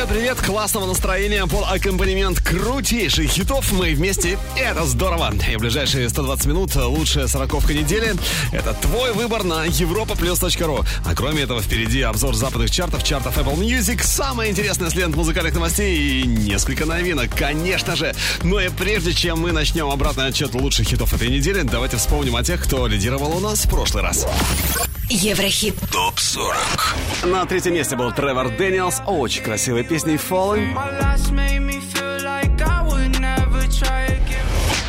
Привет, привет, классного настроения под аккомпанемент крутейших хитов. Мы вместе, это здорово. И в ближайшие 120 минут лучшая сороковка недели. Это твой выбор на europaplus.ru. А кроме этого, впереди обзор западных чартов, чартов Apple Music, самое интересное с лент музыкальных новостей и несколько новинок, конечно же. Но и прежде чем мы начнем обратный отсчет лучших хитов этой недели, давайте вспомним о тех, кто лидировал у нас в прошлый раз. Еврохит ТОП 40 На третьем месте был Тревор Дэниел, очень красивой песней Falling.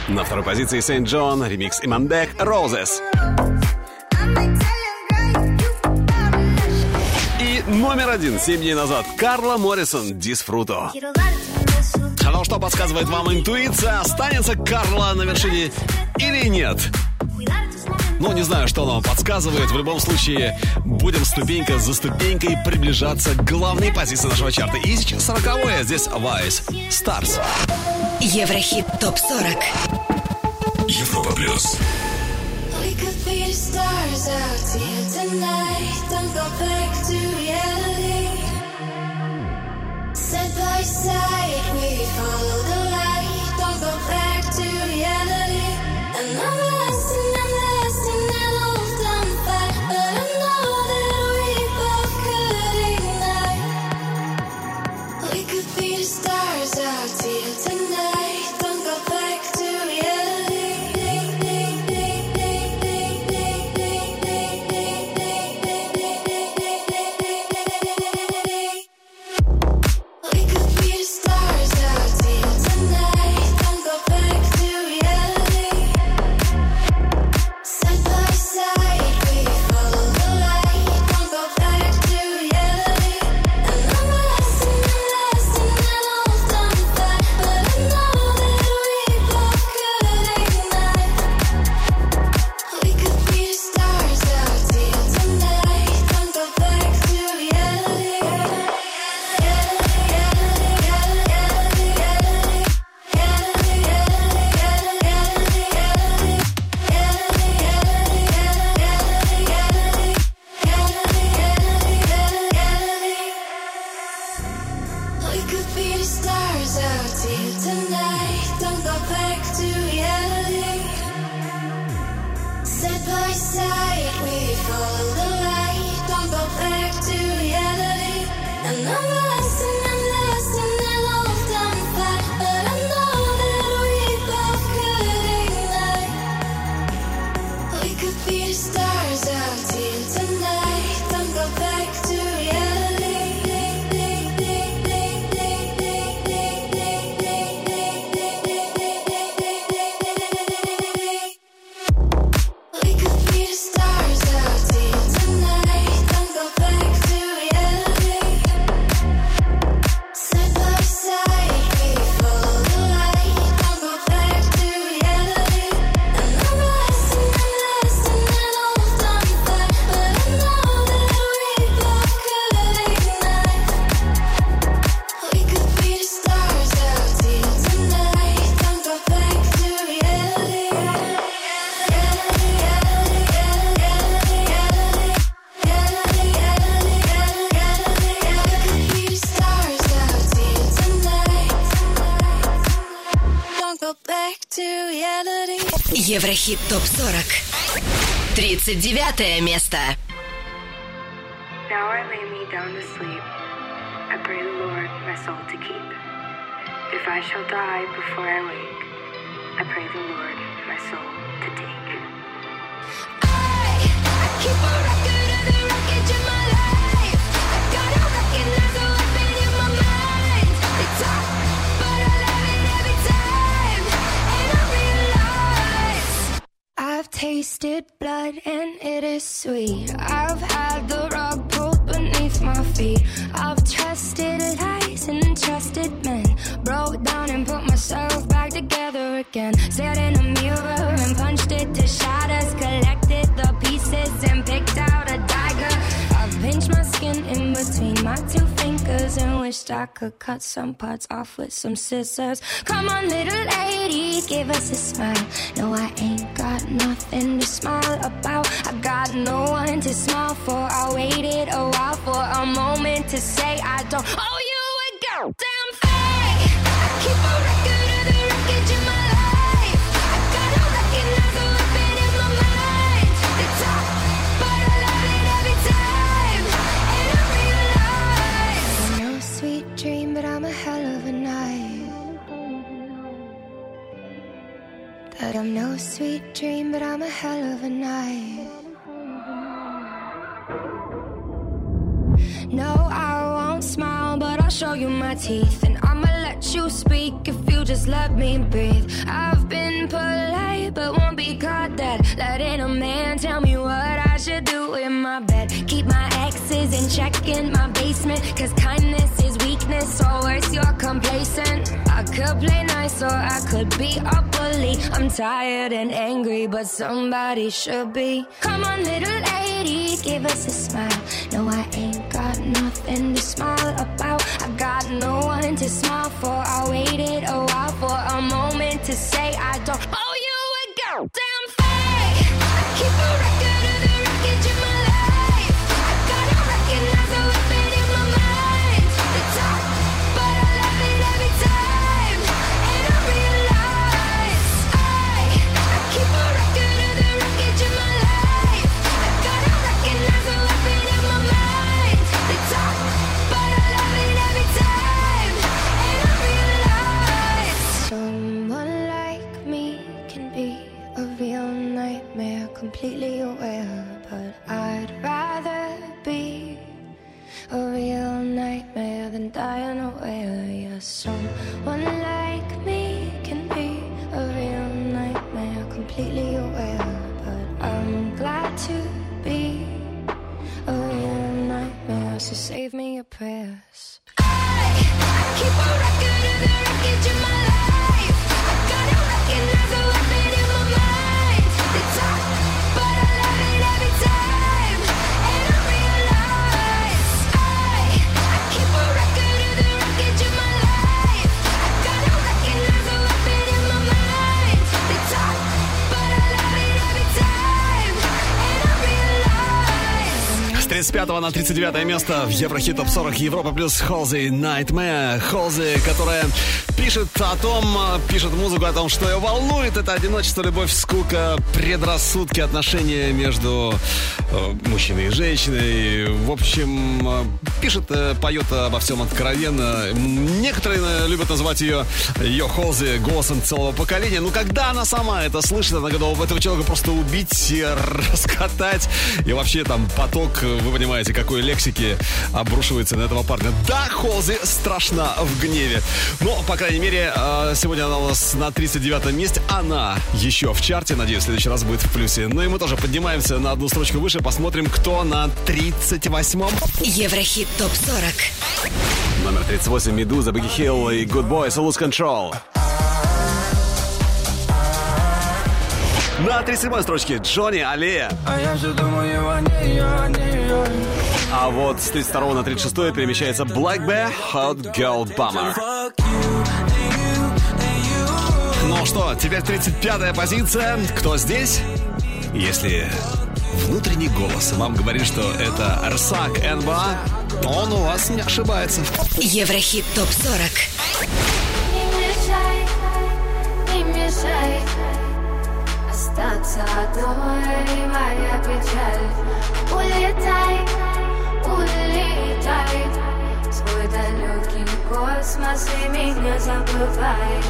На второй позиции SAINt JHN, ремикс Иманбек, Roses. И номер один, семь дней назад, Карла Моррисон, Disfruto. Ну что подсказывает вам интуиция? Останется Карла на вершине или нет? Ну, не знаю, что нам подсказывает. В любом случае, будем ступенька за ступенькой приближаться к главной позиции нашего чарта. И сейчас сороковое. Здесь Vice. Stars. Еврохит ТОП 40 Европа Плюс We could be the stars out here tonight. Don't go back to reality. Side by side, we follow the light. Don't go back to reality. And 39 место Now I lay me down to sleep. I pray the Lord my soul to keep. If I shall die before I wake, I pray the Lord my soul tasted blood and it is sweet. I've had the rug pulled beneath my feet. I've trusted lies and trusted men. Broke down and put myself back together again. Stared in a mirror and punched it to shatters. Collected the pieces and picked out a dagger. I've pinched my skin in between my two and wished I could cut some parts off with some scissors. Come on, little lady, give us a smile. No, I ain't got nothing to smile about. I got no one to smile for. I waited a while for a moment to say I don't owe you a goddamn thing. That I'm no sweet dream, but I'm a hell of a night. No, I won't smile, but I'll show you my teeth. And I'ma let you speak if you just let me breathe. I've been polite, but won't be caught dead. Letting a man tell me what I should do in my bed. Keep my exes in check in my basement. Cause kindness or worse, you're complacent. I could play nice, or I could be a bully. I'm tired and angry, but somebody should be. Come on, little lady, give us a smile. No, I ain't got nothing to smile about. I got no one to smile for. I waited a while for a moment to say I don't owe you a girl. thing. На 39 место в Еврохит Топ 40 Европа плюс Холзи Nightmare. Холзи, которая пишет о том, пишет музыку о том, что ее волнует. Это одиночество, любовь, скука, предрассудки, отношения между э, мужчиной и женщиной. В общем, э, пишет, э, поет обо всем откровенно. Некоторые любят называть ее, ее Холзи голосом целого поколения. Ну, когда она сама это слышит, она готова этого человека просто убить, раскатать. И вообще там поток, вы понимаете, какой лексики обрушивается на этого парня. Да, Холзи страшна в гневе. Но, по крайней мере, э, сегодня она у нас на 39 месте. Она еще в чарте. Надеюсь, в следующий раз будет в плюсе. Ну и мы тоже поднимаемся на одну строчку выше. Посмотрим, кто на 38-м. Еврохит ТОП-40. Номер 38 Медуза, Бигги Хилл и Good Boys Lose Control. На 37 строчке Джонни Аллея. А я все думаю о ней, о ней, о ней. А вот с 32 на 36 перемещается Black Bear Hot Girl Bummer. Ну что, теперь 35 позиция. Кто здесь? Если внутренний голос вам говорит, что это Арсак НБА, он у вас не ошибается. Еврохит ТОП-40. Не мешай, не мешай Остаться одной моя печаль Улетай, улетай В Свой далекий космос и меня забывай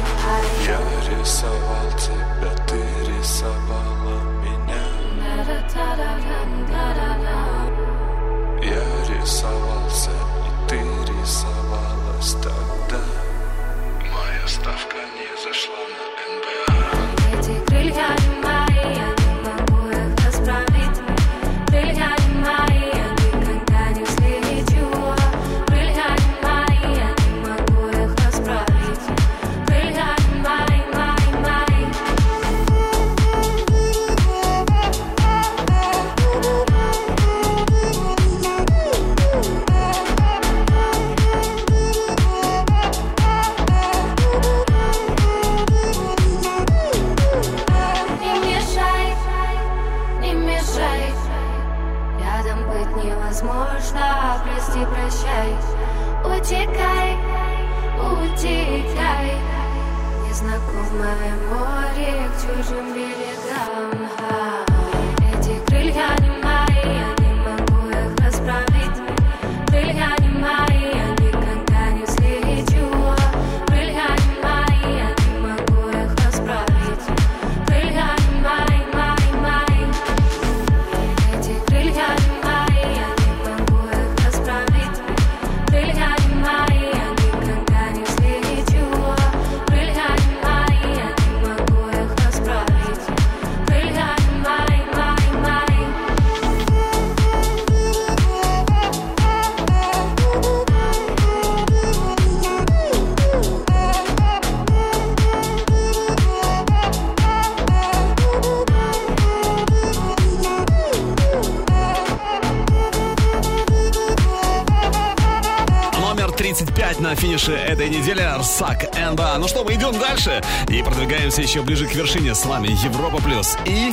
этой недели Арсак НБА. Ну что, мы идем дальше и продвигаемся еще ближе к вершине. С вами Европа Плюс и...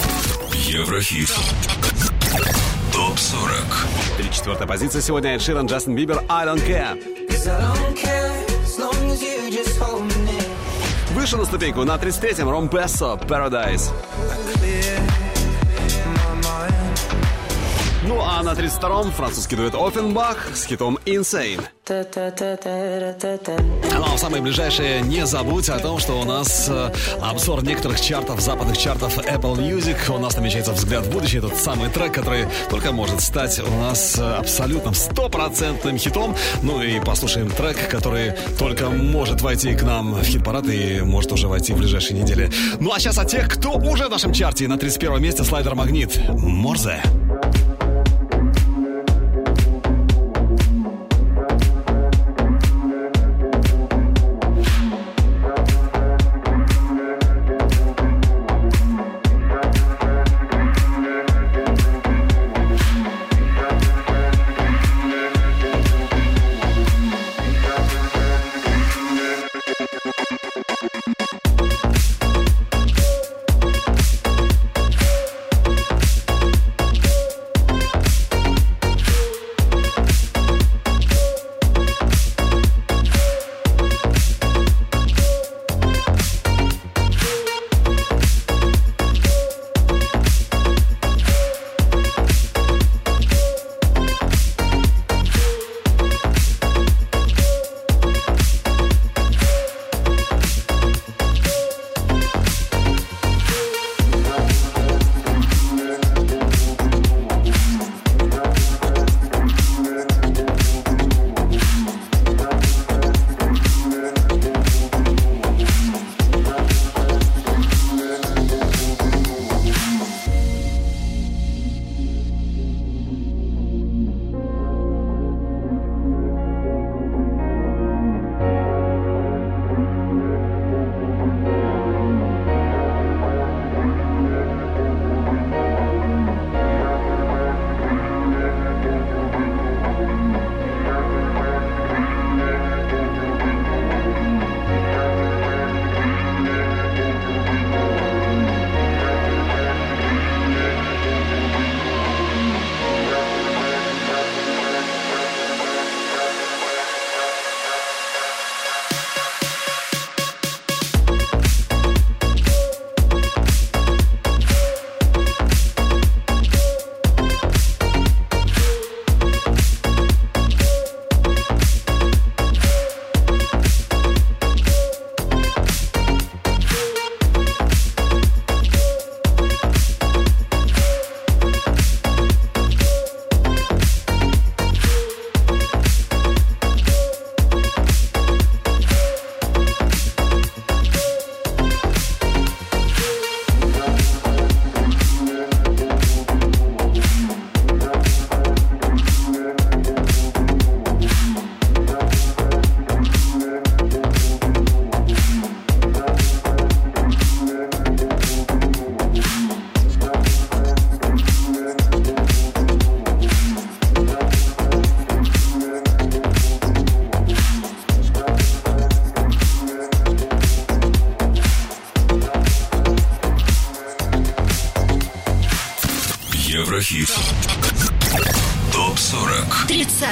Еврохит. Топ 40. 34 позиция сегодня Эд Ширан, Джастин Бибер, I don't care. Выше на ступеньку на 33-м Ром Пессо, Paradise. Ну а на 32-м французский дуэт Оффенбах с хитом Insane. Ну а в самое ближайшее не забудь о том, что у нас э, обзор некоторых чартов, западных чартов Apple Music. У нас намечается взгляд в будущее. Этот самый трек, который только может стать у нас э, абсолютным стопроцентным хитом. Ну и послушаем трек, который только может войти к нам в хит-парад и может уже войти в ближайшие недели. Ну а сейчас о тех, кто уже в нашем чарте. На 31 месте слайдер «Магнит» Морзе. Еврохит.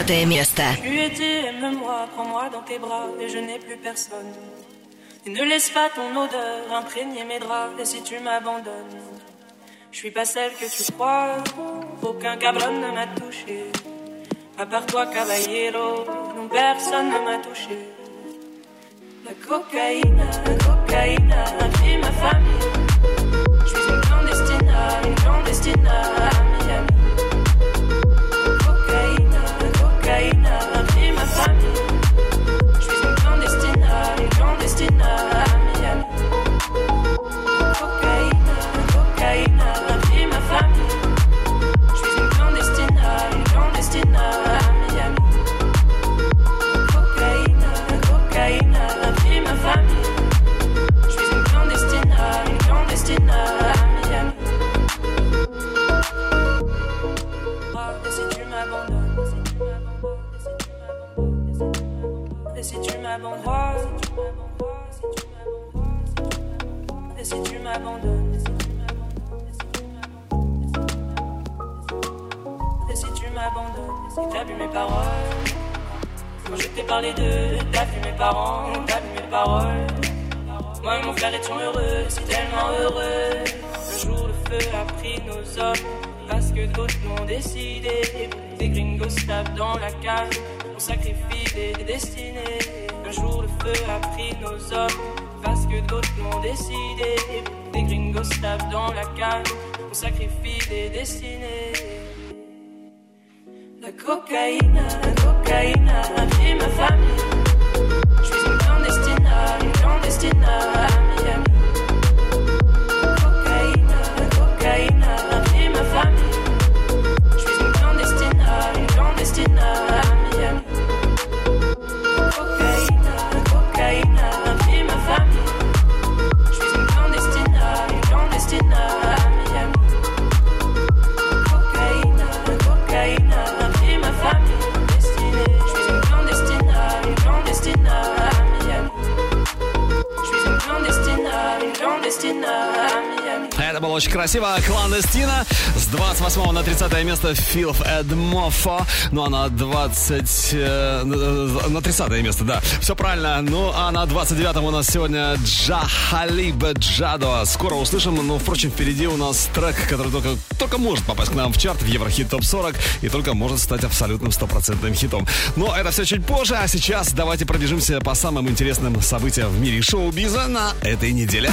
Totem Yasta. Tu étais, aime-moi, prends-moi dans tes bras et je n'ai plus personne. Et ne laisse pas ton odeur imprégner mes draps et si tu m'abandonnes. Je suis pas celle que tu crois, aucun cabron ne m'a touché. À part toi, caballero, non, personne ne m'a touché. La cocaïne, la cocaïne ma famille. Je suis une clandestina, une clandestina. M'abandonnes, et si tu m'abandonnes, si t'as vu mes paroles, quand je t'ai parlé de, t'as vu mes parents, t'as vu mes paroles. Moi et mon frère étions heureux, si tellement heureux. Un jour le feu a pris nos hommes, parce que d'autres l'ont décidé. Des gringos tapent dans la cage, on sacrifie des destinées. Un jour le feu a pris nos hommes, que d'autres l'ont décidé. Des gringos tapent dans la cage, on sacrifie des destinées. La cocaïne, la cocaïne a pris ma famille. Очень красиво. Кландестина с 28 на 30 место Филф Эдмофо. Ну а на 20... э, на 30 место, да. Все правильно. Ну а на 29 у нас сегодня Джа Халиба Джадо. Скоро услышим. Но, впрочем, впереди у нас трек, который только, только может попасть к нам в чарт в Еврохит Топ 40 и только может стать абсолютным стопроцентным хитом. Но это все чуть позже, а сейчас давайте пробежимся по самым интересным событиям в мире шоу-биза на этой неделе.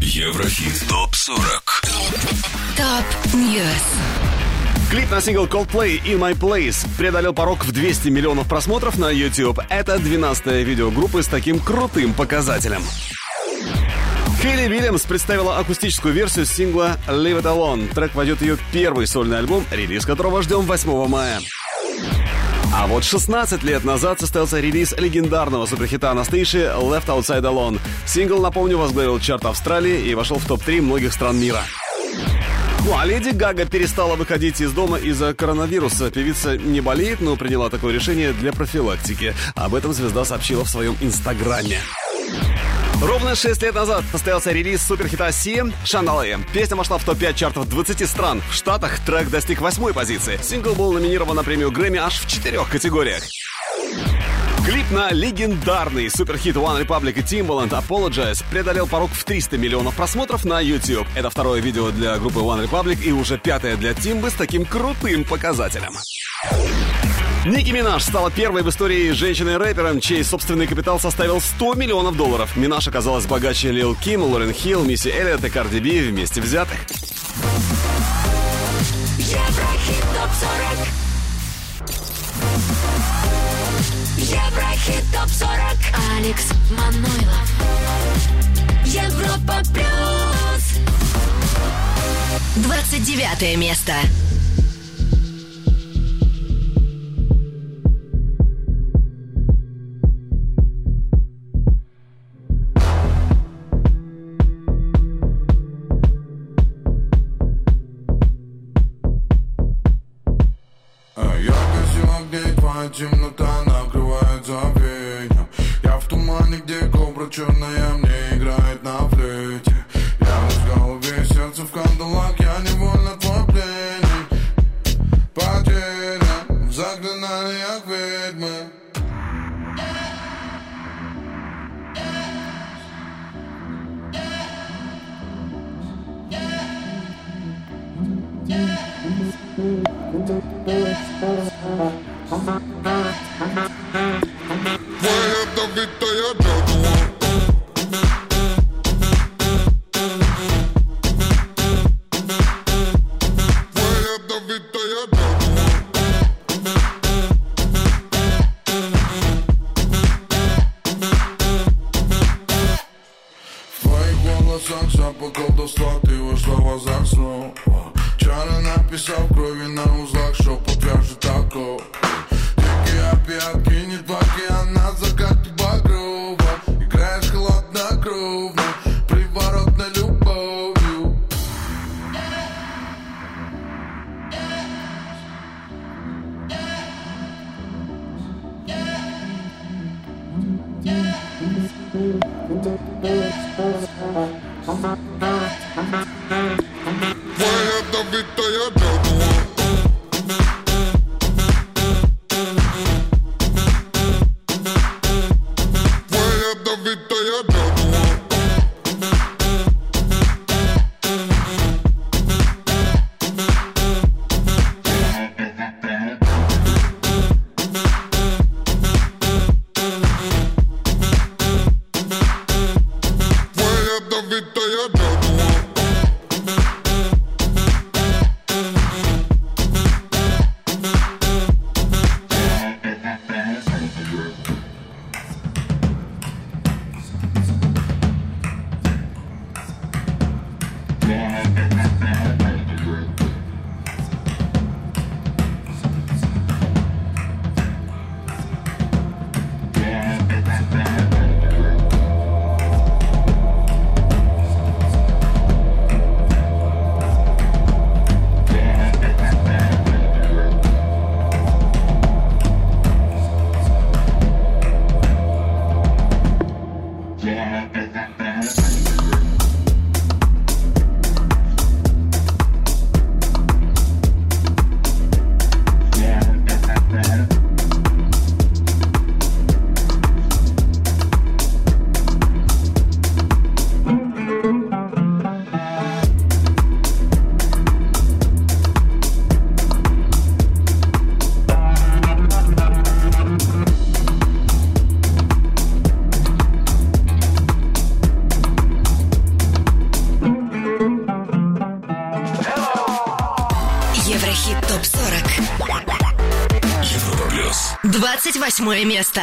Еврохит ТОП 40 Top News. Клип на сингл Coldplay In My Place преодолел порог в 200 миллионов просмотров на YouTube. Это 12-е видео группы с таким крутым показателем. Хейли Вильямс представила акустическую версию сингла Leave It Alone. Трек войдет в ее первый сольный альбом, релиз которого ждем 8 мая. А вот 16 лет назад состоялся релиз легендарного суперхита Анастейши Left Outside Alone. Сингл, напомню, возглавил чарт Австралии и вошел в топ-3 многих стран мира. Ну а Леди Гага перестала выходить из дома из-за коронавируса. Певица не болеет, но приняла такое решение для профилактики. Об этом звезда сообщила в своем инстаграме. Ровно 6 лет назад состоялся релиз суперхита Си «Шандале». Песня вошла в топ-5 чартов 20 стран. В Штатах трек достиг восьмой позиции. Сингл был номинирован на премию Грэмми аж в четырех категориях. Клип на легендарный суперхит One Republic и Timbaland Apologize преодолел порог в 300 миллионов просмотров на YouTube. Это второе видео для группы One Republic и уже пятое для Тимбы с таким крутым показателем. Ники Минаж стала первой в истории женщиной-рэпером, чей собственный капитал составил 100 миллионов долларов. Минаж оказалась богаче Лил Ким, Лорен Хилл, Мисси Эллиот и Карди Би вместе взятых. Еврохит топ 40 Еврохит топ 40 Алекс Манойлов. Европа плюс 29 место. Восьмое место.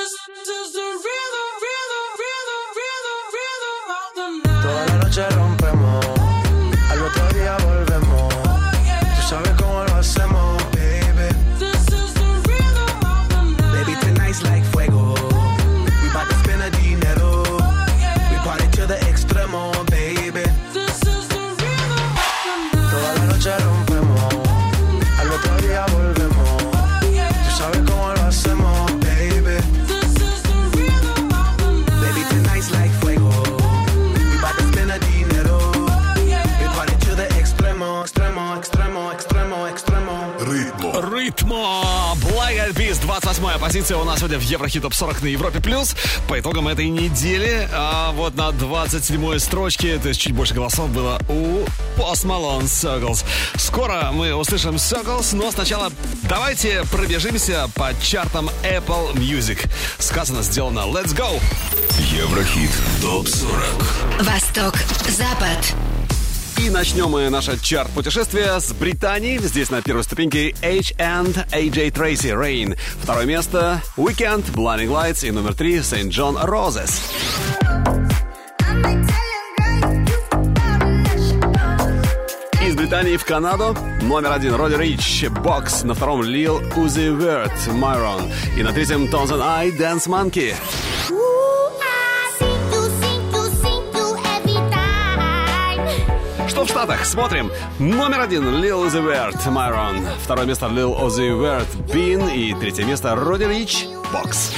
28 позиция у нас сегодня в Еврохит Топ 40 на Европе+. плюс. По итогам этой недели, а вот на 27 строчке, то есть чуть больше голосов было у Post Malone Circles. Скоро мы услышим Circles, но сначала давайте пробежимся по чартам Apple Music. Сказано, сделано. Let's go! Еврохит. ТОП-40. Восток, Запад. И начнем мы наше чарт-путешествие с Британии. Здесь на первой ступеньке H and AJ Tracy Rain. Второе место Weekend, Blinding Lights и номер три St. John Roses. Из Британии в Канаду номер один Роди Рич, Бокс, на втором Lil Uzi Vert, Myron и на третьем Тонзен I, Dance Monkey. В Штатах? Смотрим. Номер один Lil Uzi Vert, Myron. Второе место Lil Uzi Vert, Bean. И третье место Роди Рич, Бокс.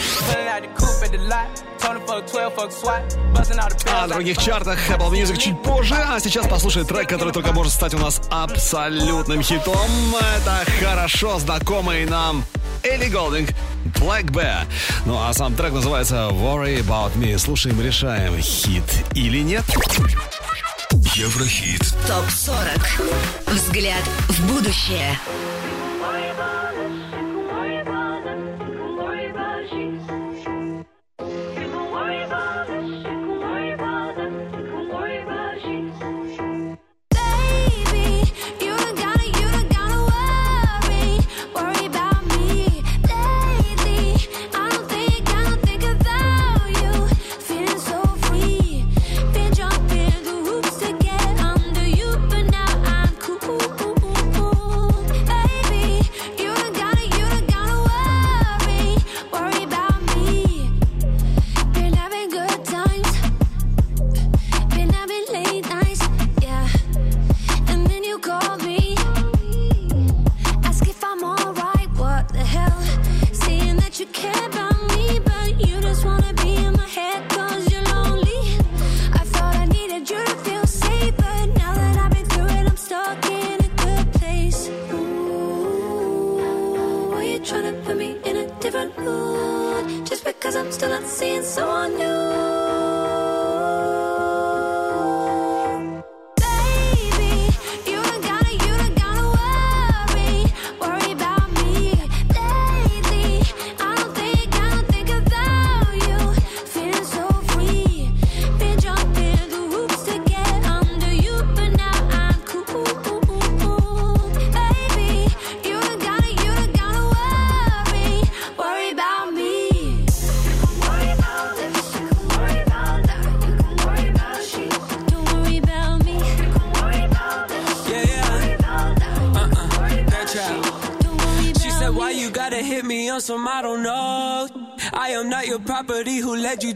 О других чартах Apple Music чуть позже, а сейчас послушай трек, который только может стать у нас абсолютным хитом. Это хорошо знакомый нам Элли Голдинг, Black Bear. Ну а сам трек называется Worry About Me. Слушаем, решаем, хит или нет. Еврохит. Топ 40. Взгляд в будущее.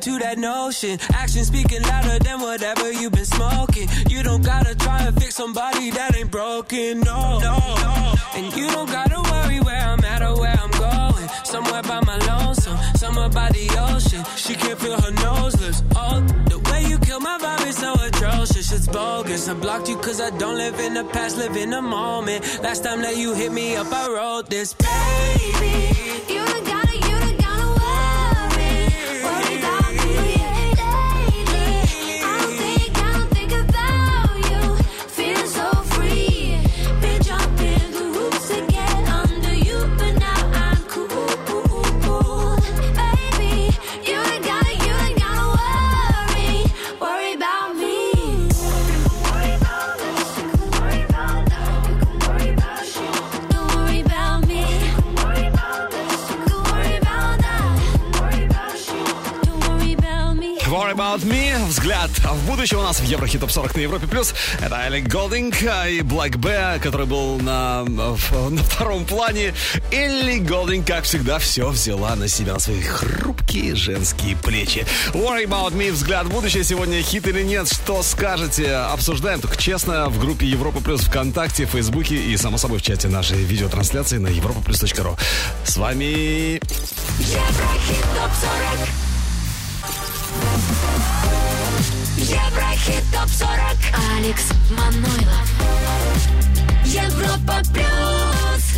You to that notion. Action speaking louder than whatever you've been smoking. You don't gotta try and fix somebody that ain't broken, no. no. And you don't gotta worry where I'm at or where I'm going. Somewhere by my lonesome, somewhere by the ocean. She can't feel her nose lips. Oh, the way you kill my vibe is so atrocious, it's bogus. I blocked you cause I don't live in the past, live in the moment. Last time that you hit me up, I wrote this. Baby, Еврохит Топ 40 на Европе Плюс. Это Элли Голдинг и Black Bear, который был на, на втором плане. Элли Голдинг, как всегда, все взяла на себя, на свои хрупкие женские плечи. Worry About Me. Взгляд в будущее. Сегодня хит или нет? Что скажете? Обсуждаем, только честно, в группе Европа Плюс ВКонтакте, Фейсбуке и, само собой, в чате нашей видеотрансляции на europaplus.ru. С вами Еврохит топ 40. Еврохит топ 40. Алекс Манойлов. Европа плюс.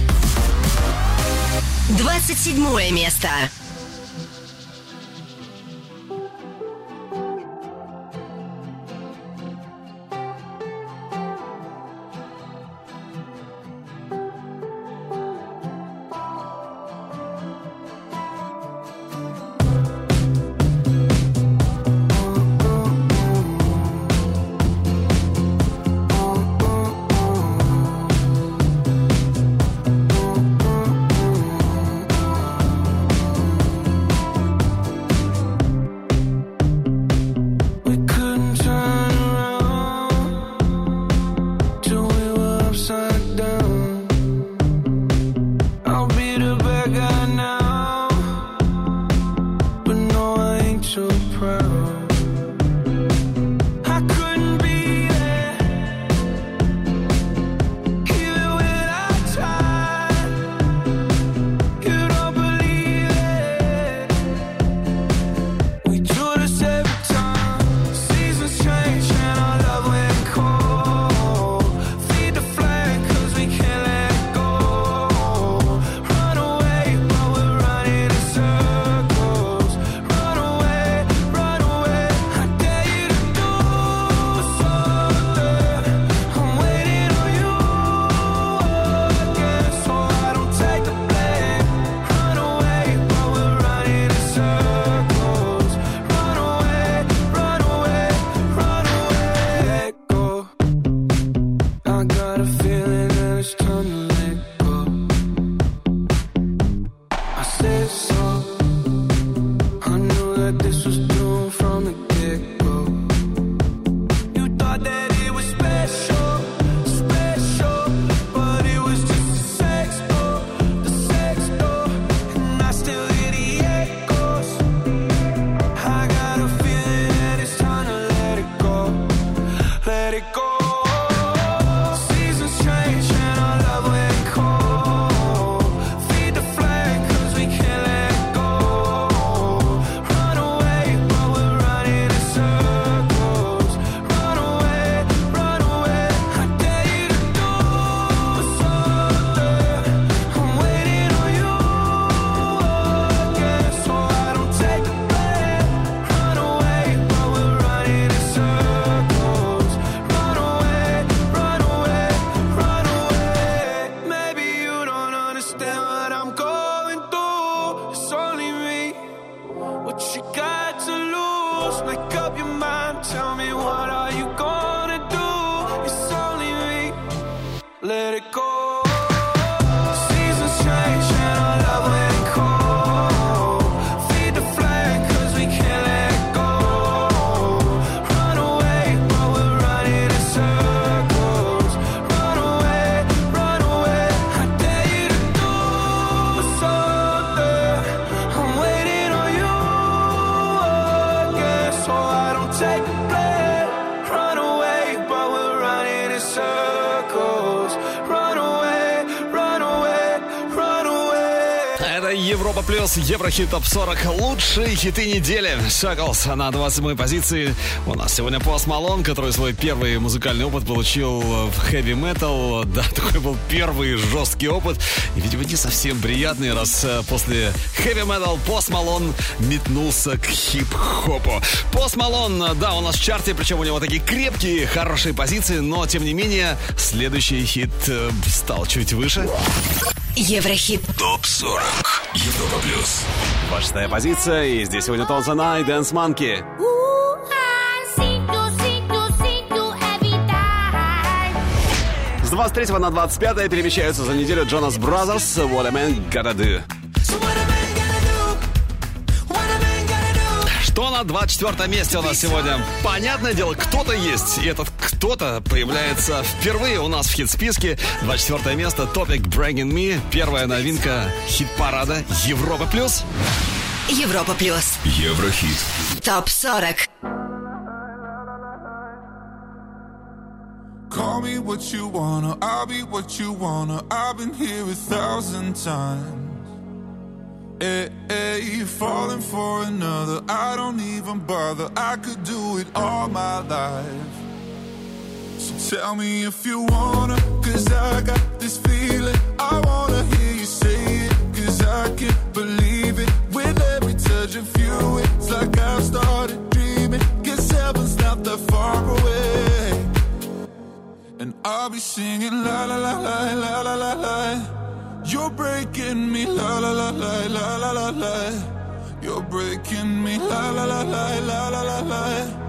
27 место. Еврохит Топ 40. Лучшие хиты недели. Circles на 27 позиции. У нас сегодня Post Malone, который свой первый музыкальный опыт получил в хэви метал. Да, такой был первый жесткий опыт. И, видимо, не совсем приятный, раз э, после хэви метал Post Malone метнулся к хип-хопу. Post Malone, да, у нас в чарте, причем у него такие крепкие, хорошие позиции, но, тем не менее, следующий хит э, стал чуть выше. Еврохит. ТОП 40. Европа плюс. Шестая позиция, и здесь сегодня Tones and I Dance Monkey. С 23 на 25 перемещаются за неделю Jonas Brothers What a Man Gotta Do. Что на 24 месте у нас сегодня. Понятное дело, кто-то есть. И этот кто-то появляется впервые у нас в хит-списке. 24 место Topic Bragging Me. Первая новинка хит-парада Европа плюс. Европа плюс. Еврохит. Топ 40. Call me what you wanna, I'll be what you wanna. I've been here a thousand times. Hey, hey, falling for another, I don't even bother. I could do it all my life. So tell me if you wanna, cause I got this feeling. I wanna hear you say it, cause I can't believe it. With every touch of you, it's like I've started dreaming. Guess heaven's not that far away. And I'll be singing la la la la la la la la. You're breaking me la la la la la la la la. You're breaking me la la la la la la la la.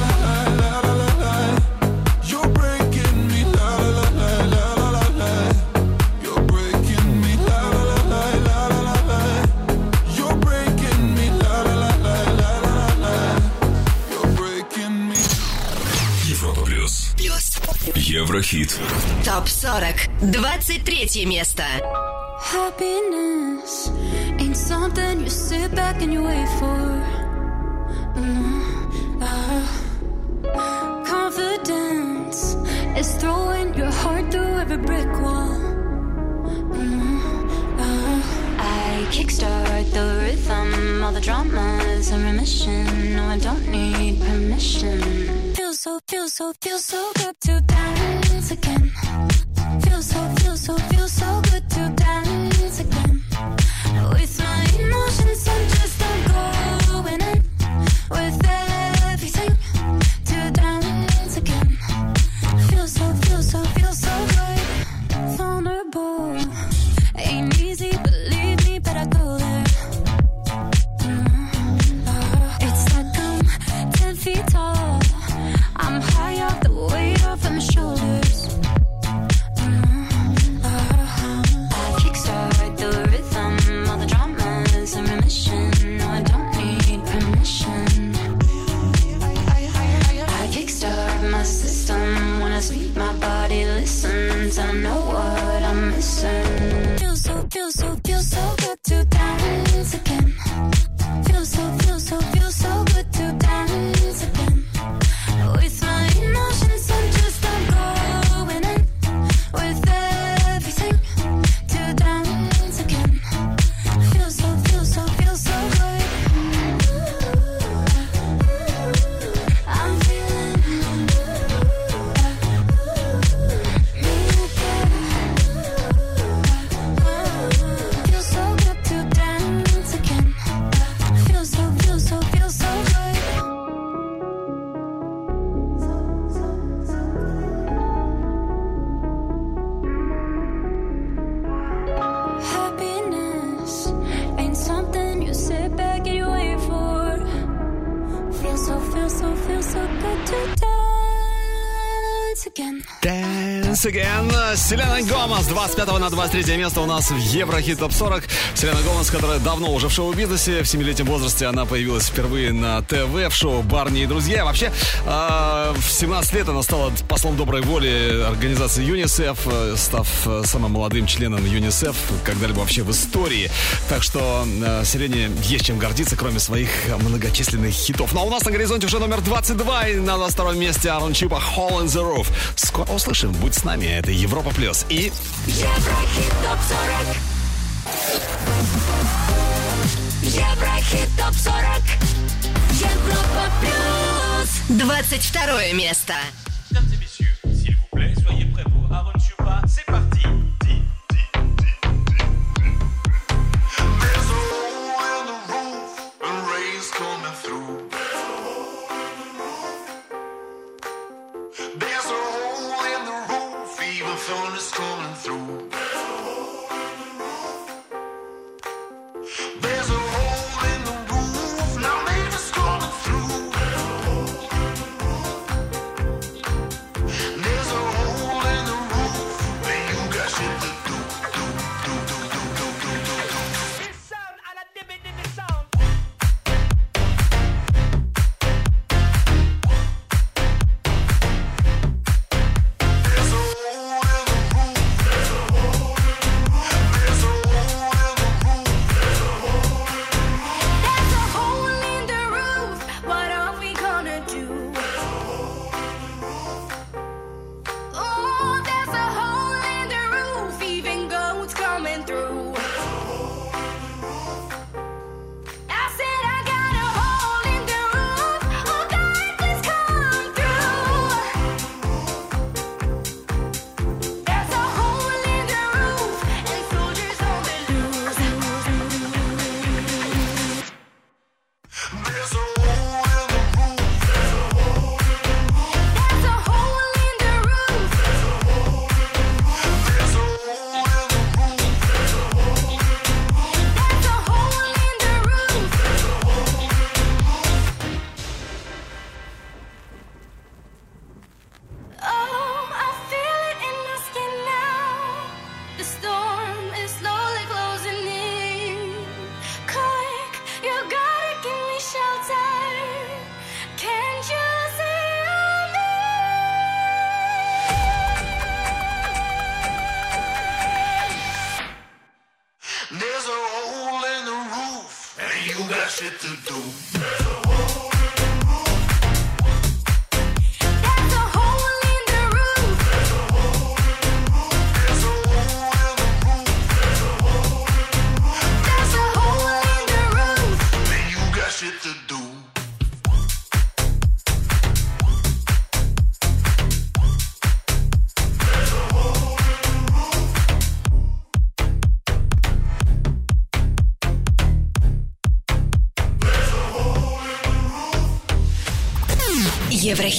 Еврохит. Топ 40. 23 место. Happiness ain't something you sit back and you wait for. Mm, ah. Confidence is throwing your heart through every brick wall. Mm, ah. I kickstart the rhythm, all the dramas in remission. No, I don't need permission. Feels so, feels so, feels so good to again Silent Go с 25 на 23 место у нас в Еврохит Топ 40. Селена Гомес, которая давно уже в шоу-бизнесе. В 7-летнем возрасте она появилась впервые на ТВ в шоу «Барни и друзья». Вообще, а, в 17 лет она стала послом доброй воли организации ЮНИСЕФ, э, став э, самым молодым членом ЮНИСЕФ когда-либо вообще в истории. Так что э, Селене есть чем гордиться, кроме своих многочисленных хитов. Но у нас на горизонте уже номер 22 и на втором месте Арон Чипа «Hole in the Roof». Скоро услышим. Будь с нами. Это Европа Плюс и Еврохит топ 40. Еврохит топ 40. Европа плюс. 22 место.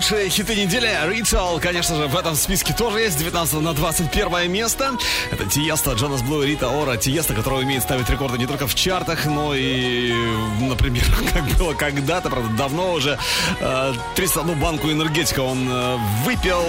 Лучшие хиты недели. Ritual, конечно же, в этом списке тоже есть, с 19 на 21 место. Это Тиеста, Джонас Блу и Рита Ора. Тиеста, который умеет ставить рекорды не только в чартах, но и, например, как было когда-то, правда, давно уже, э, 31 банку энергетика он э, выпил,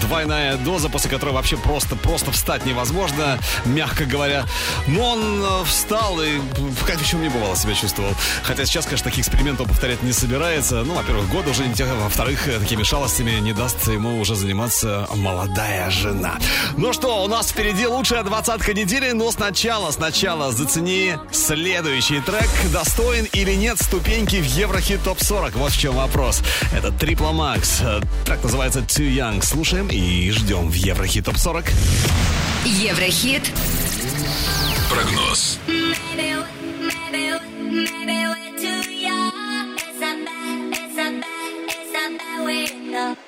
двойная доза, после которой вообще просто, просто встать невозможно, мягко говоря. Но он э, встал и как еще не бывало себя чувствовал. Хотя сейчас, конечно, таких экспериментов повторять не собирается. Ну, во-первых, года уже не тех, а во-вторых, э, такими шалостями не даст ему уже заниматься молодая жена. Ну что, у нас впереди лучшая двадцатка недели, но сначала, сначала зацени следующий трек. Достоин или нет ступеньки в Еврохит Топ 40? Вот в чем вопрос. Это Трипла Макс. Трек называется Too Young. Слушаем и ждем в Еврохит Топ 40. Еврохит. Прогноз. it up.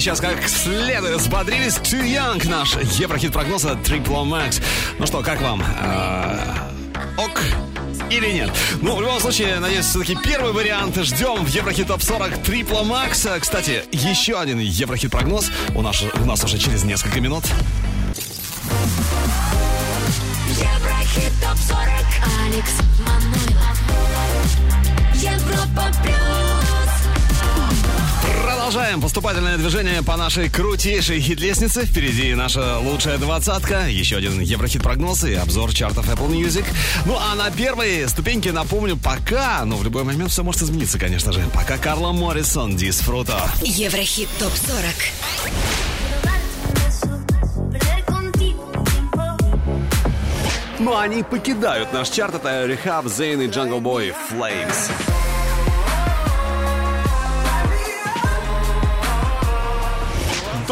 Сейчас как следует взбодрились. Too Young, наш Еврохит прогноза Triple Max. Ну что, как вам? А, ок или нет? Ну, в любом случае, надеюсь, все-таки первый вариант ждем в Еврохит Топ 40 Triple Max. Кстати, еще один Еврохит прогноз у нас, у нас уже через несколько минут. Еврохит топ 40 Алекс Манойлов Европа плюс Продолжаем поступательное движение по нашей крутейшей хит-лестнице. Впереди наша лучшая двадцатка, еще один Еврохит-прогноз и обзор чартов Apple Music. Ну а на первой ступеньке, напомню, пока, но в любой момент все может измениться, конечно же, пока Карла Моррисон, Дисфруто. Еврохит топ 40. Ну они покидают наш чарт, это Рехаб, Зейн и Jungle Boy, Flames.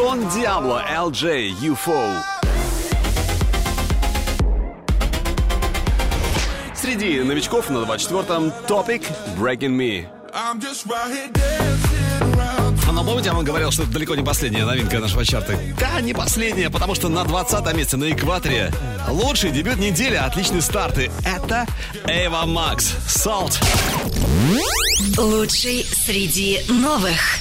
Дон Диабло, LJ, UFO. Среди новичков на 24-м Topic Breaking Me. I'm just right here dancing around. Но помните, я вам говорил, что это далеко не последняя новинка нашего чарта? Да, не последняя, потому что на 20 месте на экваторе лучший дебют недели, отличный старт. И это Эва Макс, Salt. Лучший среди новых.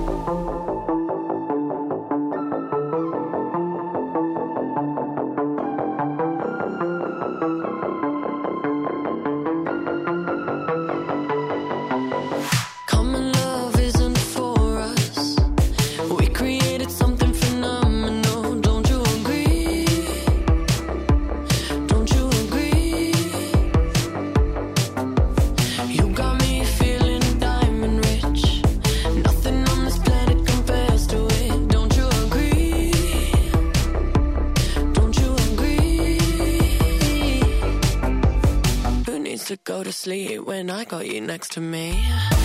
next to me.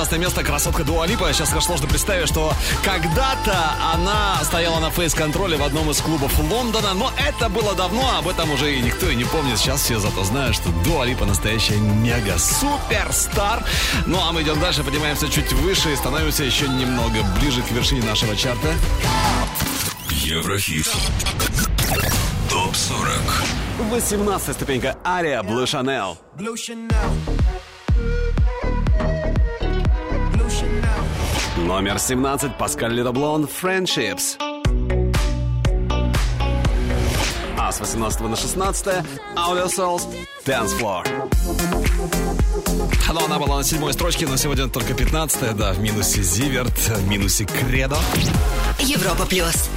19 место красотка Дуалипа. Сейчас как сложно представить, что когда-то она стояла на фейс-контроле в одном из клубов Лондона, но это было давно, об этом уже и никто и не помнит. Сейчас все зато знают, что Дуалипа настоящая мега-суперстар. Ну а мы идем дальше, поднимаемся чуть выше и становимся еще немного ближе к вершине нашего чарта. Еврохит. Топ 40. 18 ступенька Ария Blue Chanel. Blue Chanel. Номер 17. Паскаль Ледоблон. Friendships. А с 18 на 16 Audio Souls Dance Floor. Но она была на седьмой строчке, но сегодня только 15 да, в минусе Зиверт, в минусе Кредо. Европа плюс.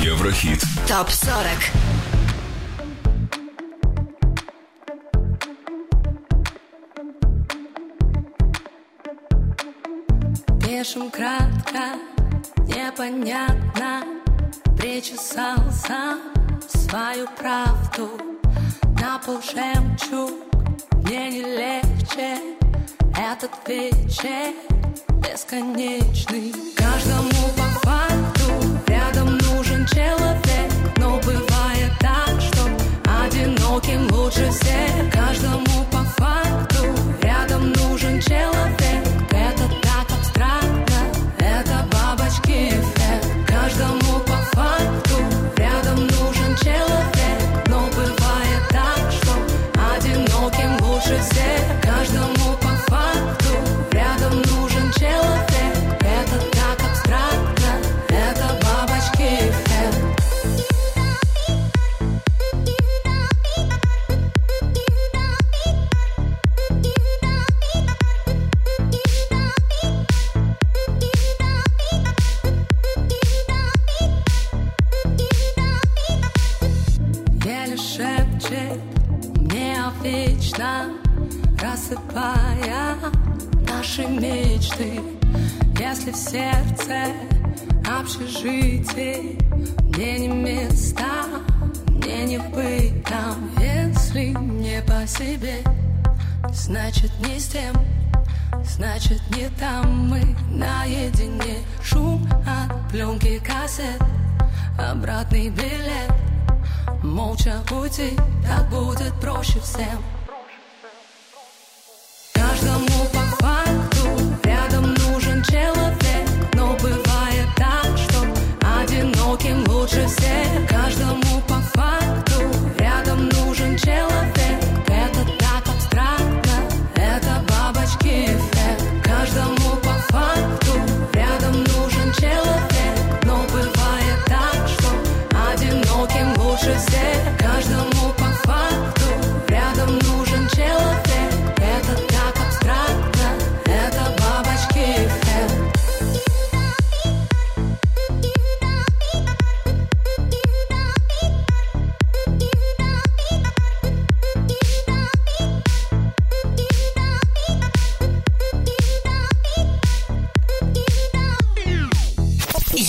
Еврохит. Топ 40. пишем кратко, непонятно. Причесался свою правду На пол жемчуг. Мне не легче Этот вечер бесконечный. Каждому по факту рядом нужен человек Но бывает так, что одиноким лучше всех. Каждому по факту рядом нужен человек. said засыпая наши мечты. Если в сердце общежитий мне не места, мне не быть там. Если не по себе, значит не с тем, значит не там мы наедине. Шум от пленки кассет, обратный билет. Молча пути, так будет проще всем. Каждому по факту рядом нужен человек, но бывает так, что одиноким лучше всех. Каждому по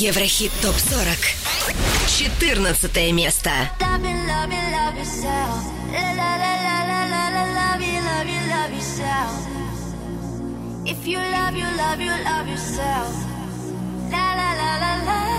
Еврохит ТОП-40 14 место love you, love you, love yourself. La, la, la, la, la, la, la, love you, love you, love yourself. If you love you, love you, love yourself. La la la la la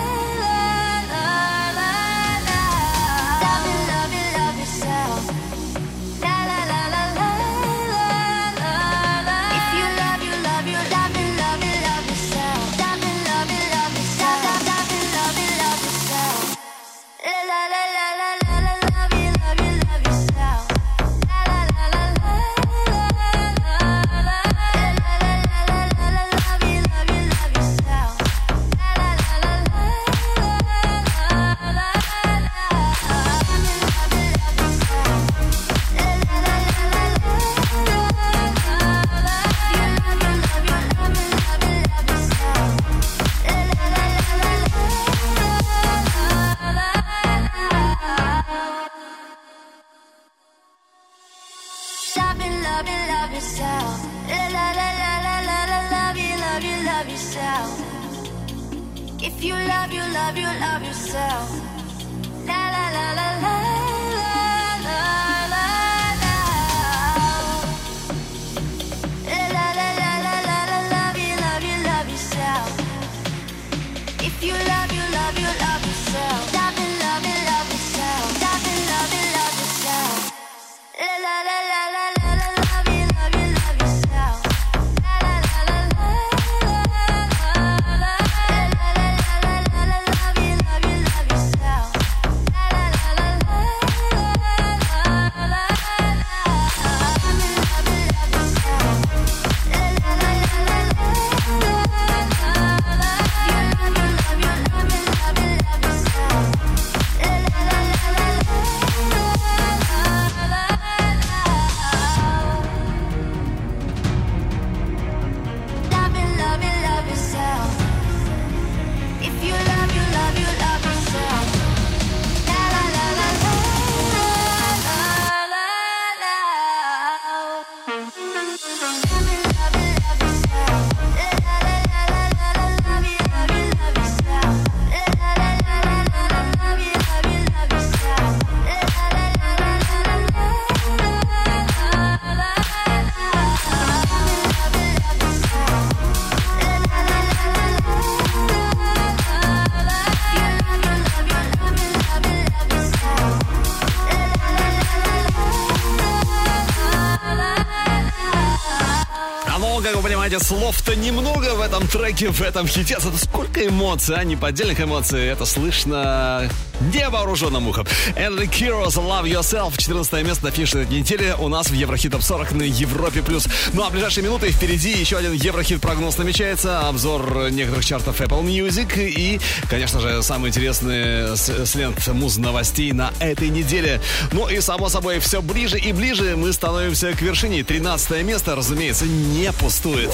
немного в этом хите. Это сколько эмоций, а? Неподдельных эмоций. Это слышно невооруженным ухом. Энри Кирос, Love Yourself. 14 место на финише этой недели у нас в Еврохит Топ 40 на Европе+. плюс. Ну а в ближайшие минуты впереди еще один Еврохит прогноз намечается. Обзор некоторых чартов Apple Music. И, конечно же, самые интересные с, с лент муз-новостей на этой неделе. Ну и, само собой, все ближе и ближе мы становимся к вершине. 13 место, разумеется, не пустует.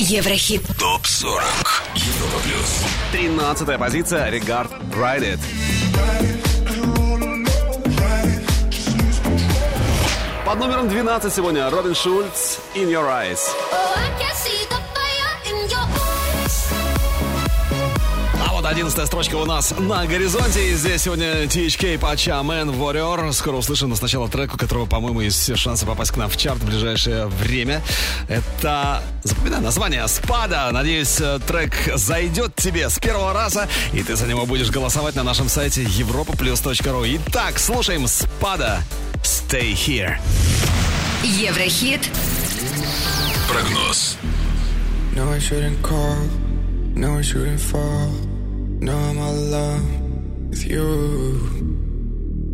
Еврохит. ТОП 40. Европа плюс. 13 позиция, Regard Ride It. Под номером 12 сегодня Робин Шульц In Your Eyes. А вот одиннадцатая строчка у нас на горизонте. И здесь сегодня THK Пача Man Warrior. Скоро услышим, но сначала трек, у которого, по-моему, есть все шансы попасть к нам в чарт в ближайшее время. Это, запоминай, название «Спада». Надеюсь, э, трек зайдет тебе с первого раза, и ты за него будешь голосовать на нашем сайте europaplus.ru. Итак, слушаем «Спада». Stay here. Еврохит. Прогноз. No, I shouldn't call. No, I shouldn't fall. No, I'm all alone with you.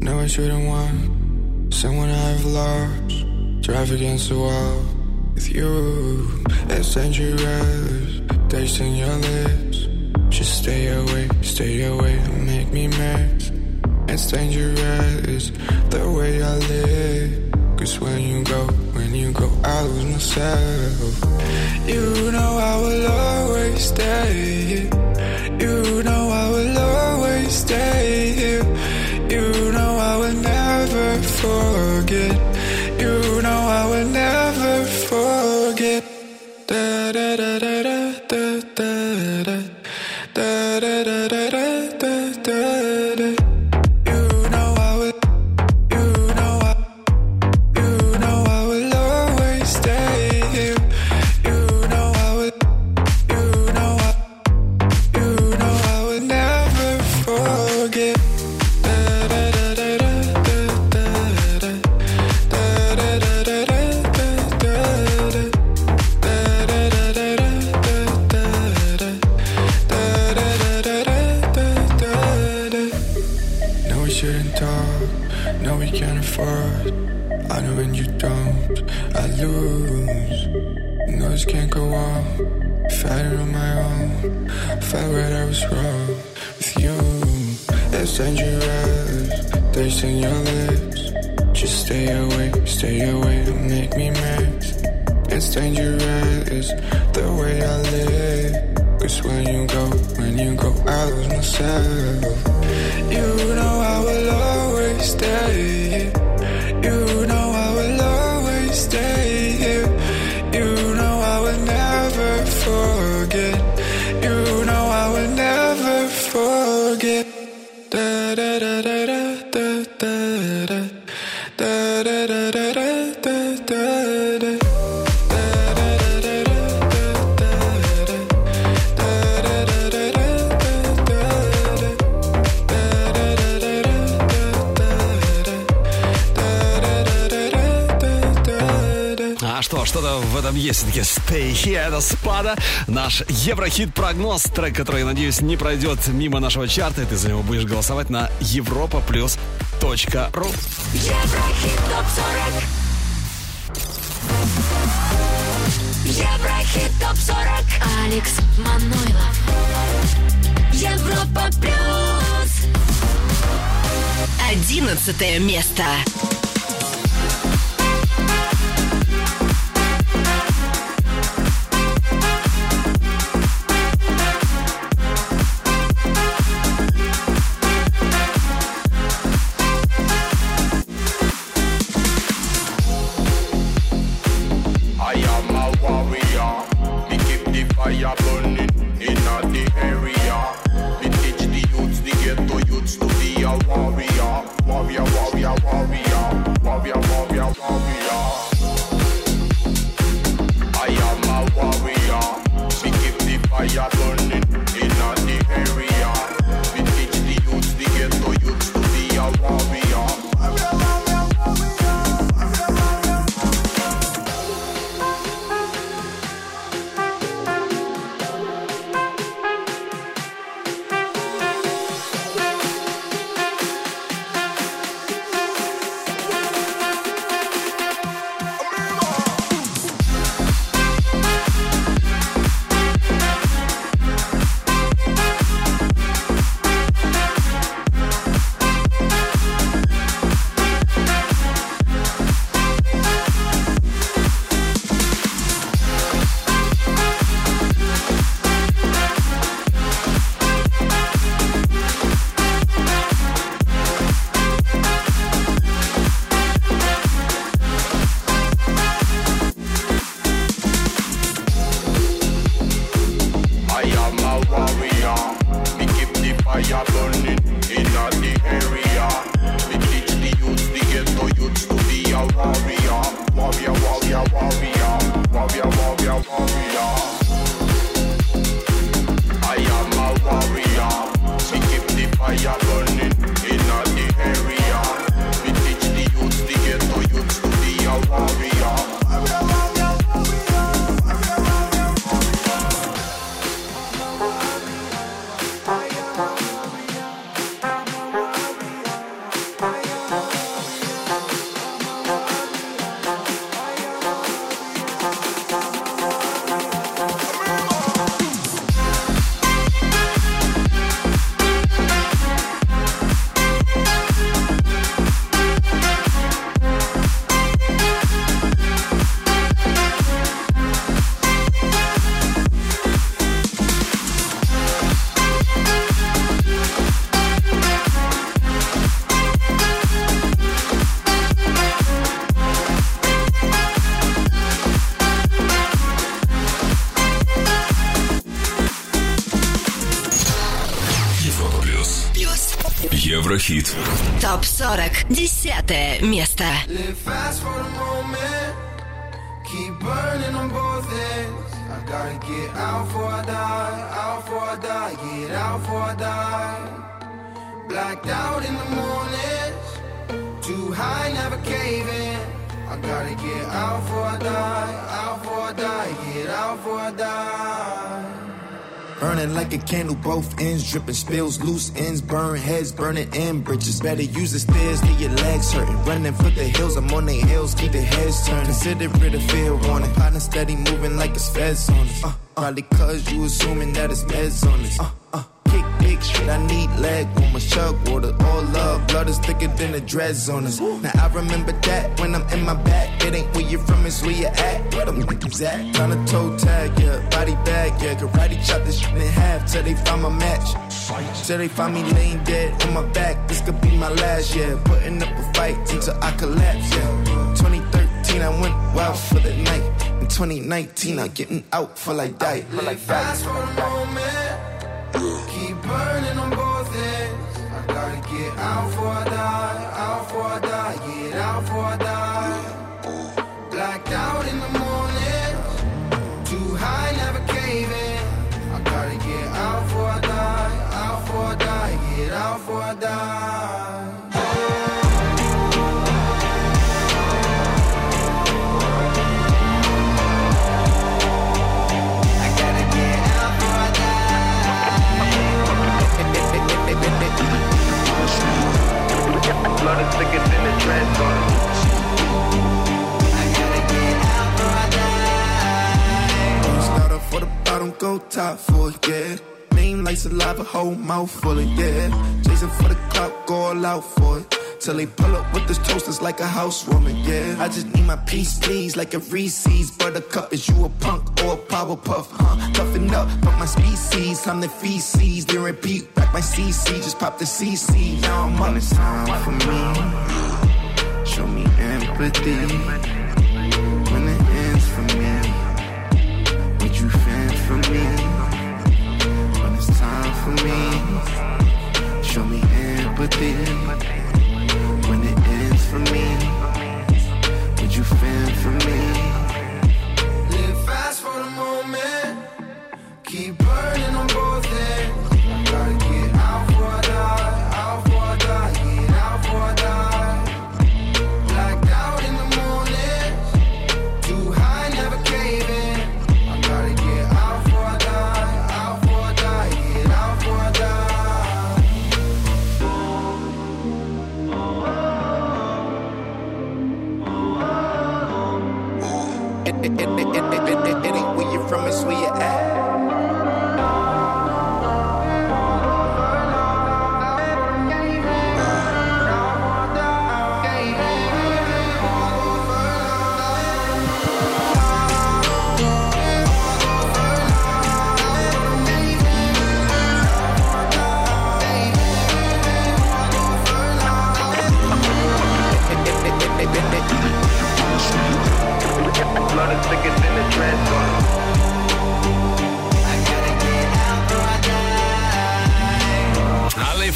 No, I shouldn't want someone I've lost. Drive against the wall with you. It's dangerous. Tasting your lips. Just stay away, stay away. Don't make me mad. It's dangerous the way I live. Cause when you go, when you go, I lose myself. You know I will always stay Наш Еврохит-прогноз, трек, который, надеюсь, не пройдет мимо нашего чарта, и ты за него будешь голосовать на европа плюс точка ру. Еврохит топ 40. Еврохит топ 40. Алекс Манойлов. Европа плюс. Одиннадцатое место. Еврохит. ТОП 40. Десятое место. Live fast for the moment. Keep burning on both ends. I gotta get out before I die. Out before I die. Get out before I die. Blacked out in the mornings. Too high, never caving. I gotta get out before I die. Burning like a candle, both ends dripping, spills, loose ends, burn heads, burning in bridges. Better use the stairs, leave your legs hurting. Running for the hills, I'm on the hills, keep the heads turning. Consider it a fair warning. Partner steady moving like it's feds on us. Uh, probably cause you assuming that it's meds on us. Uh, uh, kick big shit, I need leg warmers, chug water, all love. Blood is thicker than the dreads on us. Now I remember that when I'm in my back. It ain't where you're from, it's where you at. Where them niggas at? Tryna toe tag, yeah, body bag, yeah. Karate chop this shit in half till they find my match. Till they find me laying dead on my back. This could be my last yeah. Putting up a fight until I collapse, yeah. 2013, I went wild for the night. In 2019, I'm getting out for like die. For like Fast for a moment. Keep burning on get out before I die. Out I die. Get out for die. Blacked out in the morning. Too high, never caving. I gotta get out before I die. Out I die. Get out I die. Blood is thicker than the off for the bottom, go top for it, yeah. Name like saliva, whole mouth full of, yeah. Chasing for the clout, go all out for it. Till they pull up with this toasters like a housewarming, yeah. I just need my peace, please, like a Reese's. Buttercup, is you a punk or a power puff, huh? Toughen up, but my species, I'm the feces. Then repeat back my CC, just pop the CC. Now I'm on it's time for me. Show me empathy. When it ends for me. Would you fend for me? When it's time for me, show me empathy.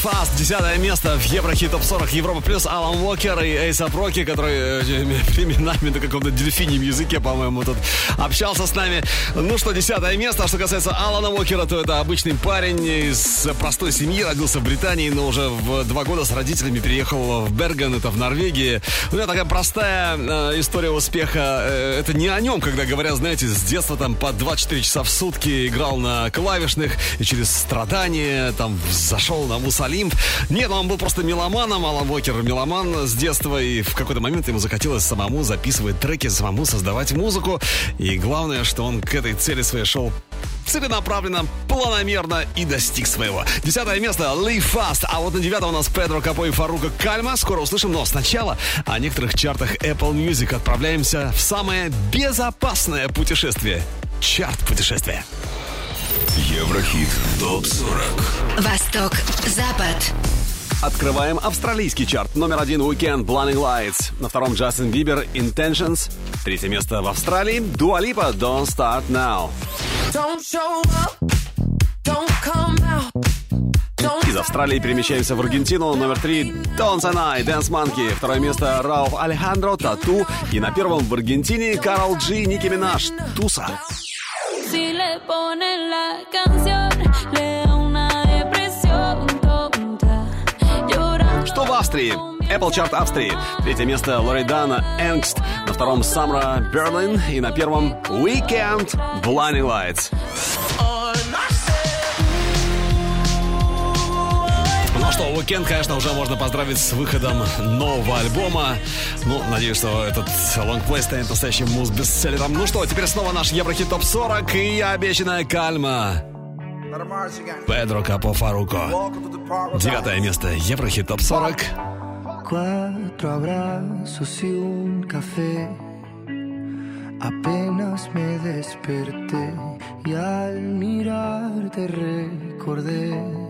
Fast, десятое место в Еврохит Топ 40 Европа плюс Алан Уокер и Эйсап Роки, который э, временами на каком-то дельфиньем языке, по-моему, тут общался с нами. Ну что, десятое место. А что касается Алана Уокера, то это обычный парень из простой семьи, родился в Британии, но уже в два года с родителями переехал в Берген, это в Норвегии. У него такая простая э, история успеха. Э, это не о нем, когда говорят, знаете, с детства там по 24 часа в сутки играл на клавишных и через страдания там зашел на Мусалим. Нет, он был просто меломаном, Алан Уокер меломан с детства, и в какой-то момент ему захотелось самому записывать треки, самому создавать музыку. И главное, что он к этой цели своей шел целенаправленно, планомерно и достиг своего. Десятое место Live Fast, а вот на девятом у нас Педро Капо и Фарука Кальма. Скоро услышим, но сначала о некоторых чартах Apple Music отправляемся в самое безопасное путешествие. Чарт путешествия. Еврохит ТОП-40 Восток, Запад. Открываем австралийский чарт. Номер один Weekend Blinding Lights. На втором Джастин Бибер Intentions. Третье место в Австралии Lipa Don't Start Now. Don't show up, don't come out. Don't Из Австралии перемещаемся в Аргентину. Номер три Tones and I, Dance Monkey. Второе место Рауф Алехандро, Тату. И на первом в Аргентине Карл Джи, Ники Минаж, Туса. Si le ponen la canción, le da una depresión tonta. Llorando. Что в Австрии? Apple Chart Австрии. Третье место Лоридана Энгст. На втором Самра Берлин. И на первом Weekend Blinding Lights. Ну что, Weekend, конечно, уже можно поздравить с выходом нового альбома. Ну, надеюсь, что этот лонгплей станет настоящим муз-бестселлером. Ну что, теперь снова наш Еврохит ТОП 40 и обещанная кальма. Педро Капо Фаруко. Девятое место Еврохит ТОП 40. Cuatro. Apenas me desperté y al mirarte recordé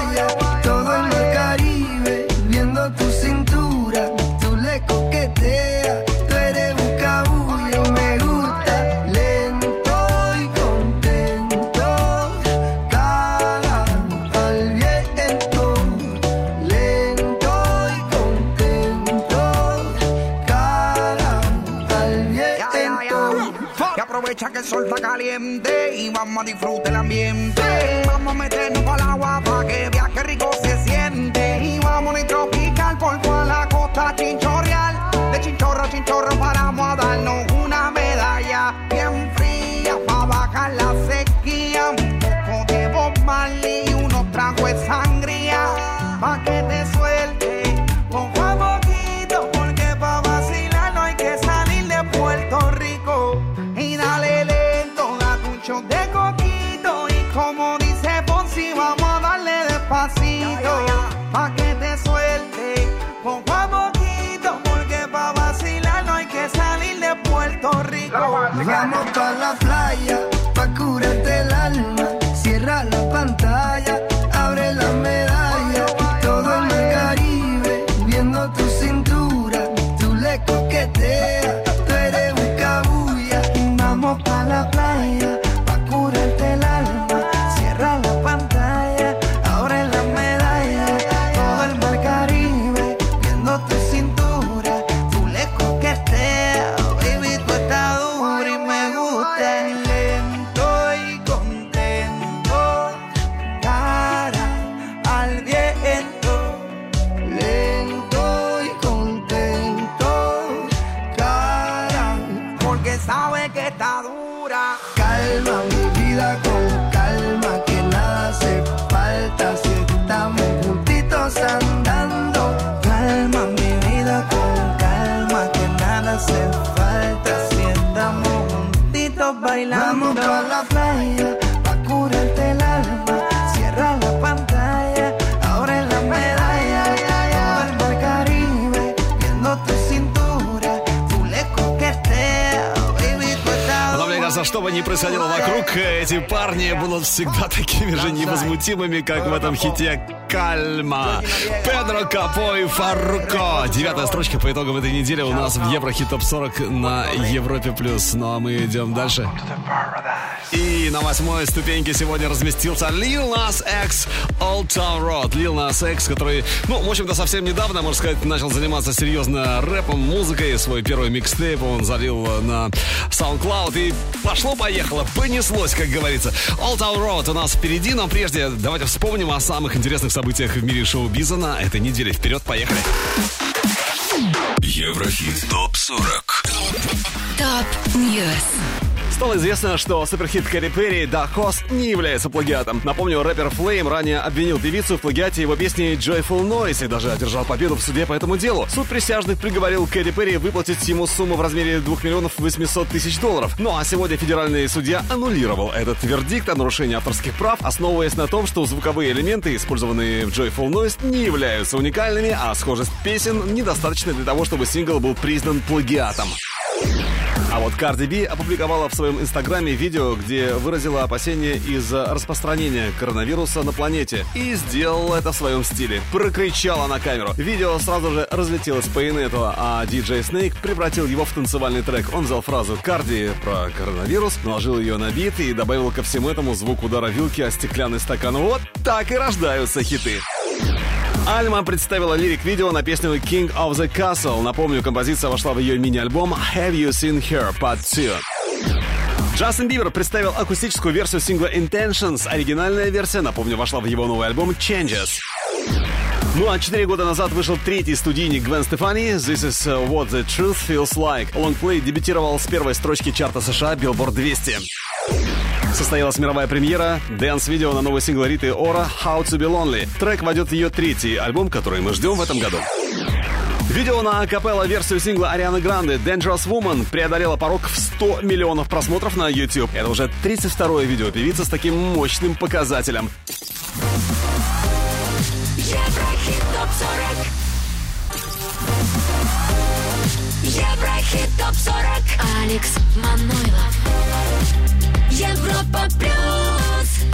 El sol está caliente y vamos a disfrutar el ambiente. Vamos a meternos al agua para que qué rico se siente. Же невозмутимыми, как в этом хите «Кальма». Педро Капо и Фарруко. Девятая строчка по итогам этой недели у нас в Еврохит Топ 40 на Европе+. плюс. Ну а мы идем дальше. И на восьмой ступеньке сегодня разместился Lil Nas X Old Town Road. Lil Nas X, который, ну, в общем-то, совсем недавно, можно сказать, начал заниматься серьезно рэпом, музыкой. Свой первый микстейп он залил на SoundCloud. И пошло-поехало, понеслось, как говорится. Old Town Road у нас впереди, но прежде давайте вспомним о самых интересных событиях в мире шоу-биза на этой неделе. Вперед, поехали! Еврохит ТОП-40 Top News. Стало известно, что суперхит Кэти Перри «Dark Horse» не является плагиатом. Напомню, рэпер Flame ранее обвинил певицу в плагиате его песни «Joyful Noise» и даже одержал победу в суде по этому делу. Суд присяжных приговорил Кэти Перри выплатить ему сумму в размере 2 миллионов 800 тысяч долларов. Ну а сегодня федеральный судья аннулировал этот вердикт о нарушении авторских прав, основываясь на том, что звуковые элементы, использованные в Joyful Noise, не являются уникальными, а схожесть песен недостаточно для того, чтобы сингл был признан плагиатом. А вот Cardi B опубликовала в своем инстаграме видео, где выразила опасения из-за распространения коронавируса на планете. И сделала это в своем стиле. Прокричала на камеру. Видео сразу же разлетелось по инету, а DJ Snake превратил его в танцевальный трек. Он взял фразу Cardi про коронавирус, наложил ее на бит и добавил ко всему этому звук удара вилки о стеклянный стакан. Вот так и рождаются хиты. Альма представила lyric -видео на песню King of the Castle. Напомню, композиция вошла в ее мини-альбом Have You Seen Her Part 2. Джастин Бибер представил акустическую версию сингла Intentions. Оригинальная версия, напомню, вошла в его новый альбом Changes. Ну а четыре года назад вышел третий студийник Гвен Стефани «This is what the truth feels like». Лонгплей дебютировал с первой строчки чарта США Billboard 200. Состоялась мировая премьера dance -видео на новый сингл Риты Ора «How to be Lonely». Трек войдет в ее третий альбом, который мы ждем в этом году. Видео на акапелла версию сингла Арианы Гранде «Dangerous Woman» преодолело порог в 100 миллионов просмотров на YouTube. Это уже 32-е видео певицы с таким мощным показателем. Еврохит ТОП-40 Еврохит ТОП-40 Алекс Манойлов. Европа Плюс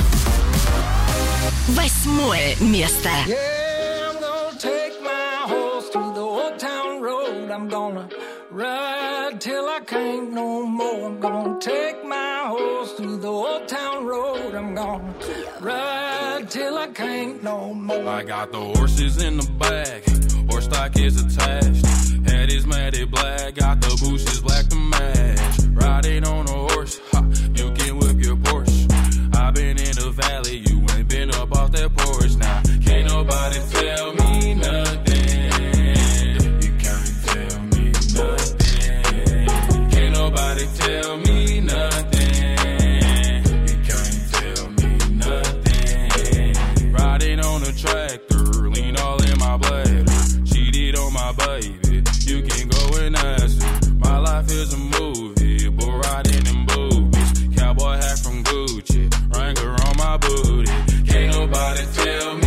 Восьмое место. Yeah, I'm gonna take my horse to the old town road. I'm gonna ride till I can't no more. I'm gonna take my horse to the old town road. I'm gonna ride till I can't no more. I got the horses in the back, horse stock is attached. Head is matted black, got the bushes black to match. Riding on a horse, Up off that porch now. Can't nobody tell me nothing. You can't tell me nothing. Can't nobody tell me nothing. You can't tell me nothing. Riding on a tractor, lean all in my bladder. Cheated on my baby, you can go and ask her. My life is a movie, nobody tell me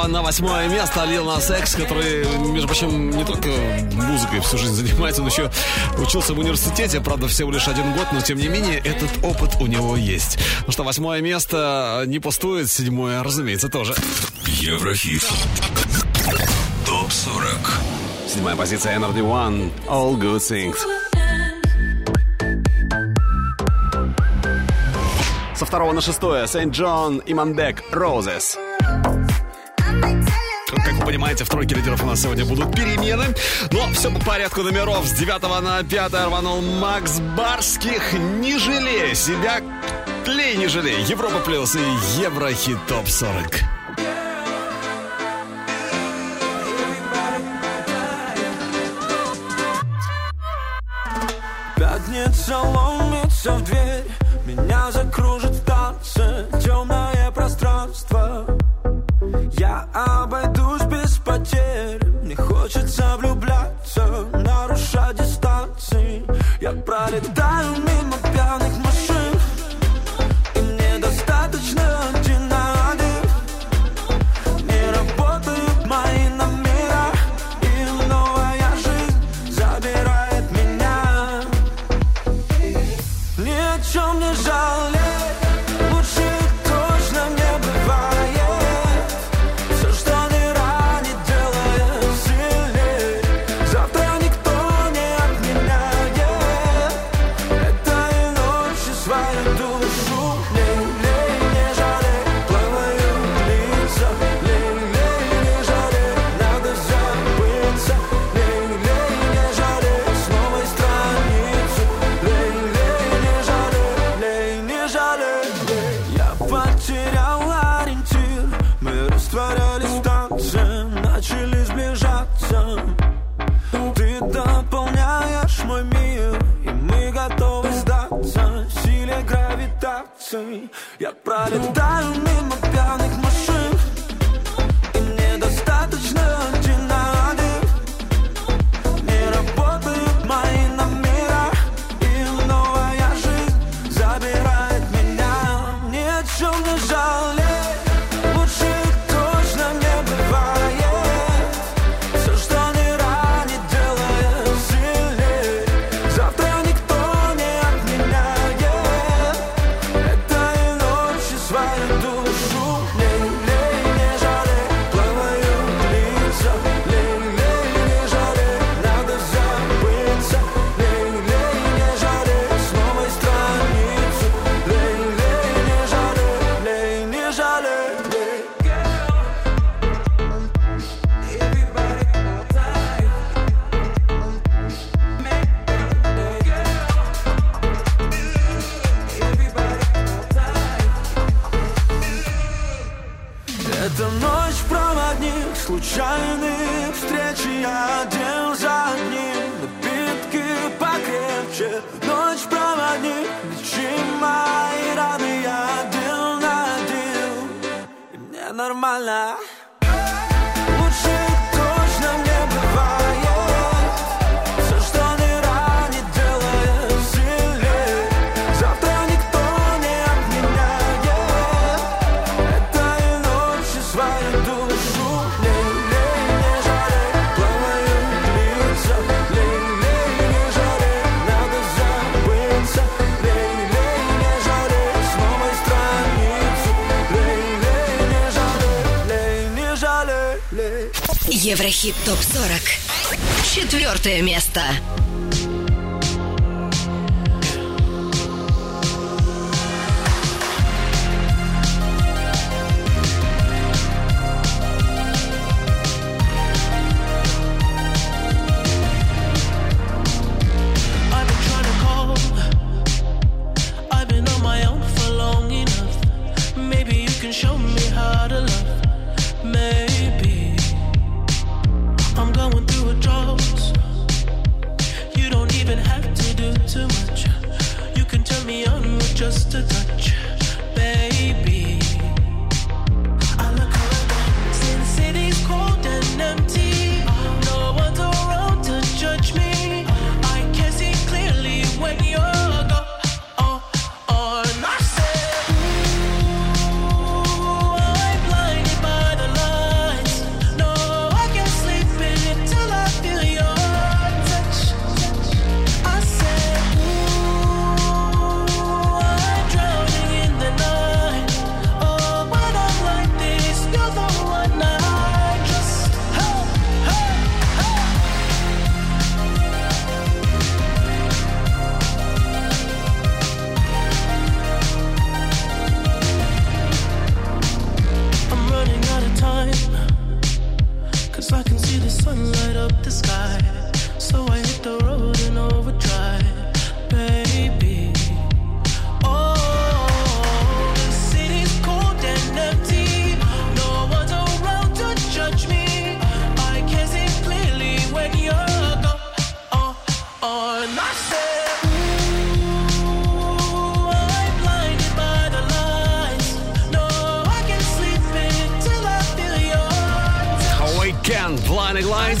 право на восьмое место Лил Нас Экс, который, между прочим, не только музыкой всю жизнь занимается, он еще учился в университете, правда, всего лишь один год, но тем не менее этот опыт у него есть. Ну что, восьмое место не пустует, седьмое, разумеется, тоже. Еврохит. Топ 40. Седьмая позиция Energy One. All Good Things. Со второго на шестое Сент Джон и Мандек Розес. Roses понимаете, в тройке лидеров у нас сегодня будут перемены. Но все по порядку номеров. С 9 на 5 рванул Макс Барских. Не жалей себя, клей не жалей. Европа плюс и Еврохит топ 40. Пятница ломится в дверь, меня закружит в танце темное пространство. Я обойду хочется влюбляться, нарушать дистанции. Я пролетаю.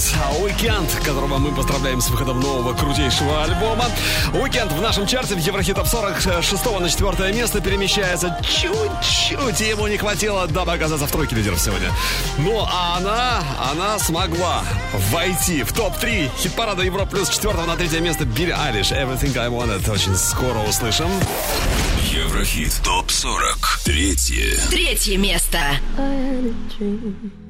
Blinding Lights, Weekend, которого мы поздравляем с выходом нового крутейшего альбома. Weekend в нашем чарте в Еврохит Топ 40 с 6 на 4 место перемещается чуть-чуть, и ему не хватило, дабы оказаться в тройке лидеров сегодня. Ну, а она, она смогла войти в топ-3 хит-парада Европа плюс 4 на 3 место Билли Айлиш, Everything I Wanted. Очень скоро услышим. Еврохит ТОП 40. Третье. Третье место. I had a dream.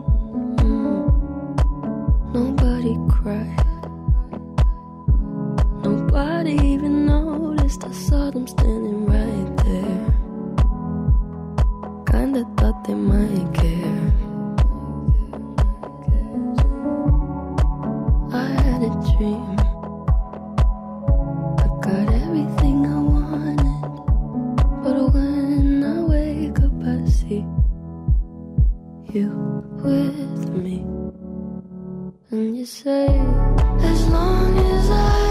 Nobody cried. Nobody even noticed. I saw them standing right there. Kinda thought they might care. I had a dream. I got everything I wanted. But when I wake up, I see you with. And you say, as long as I'm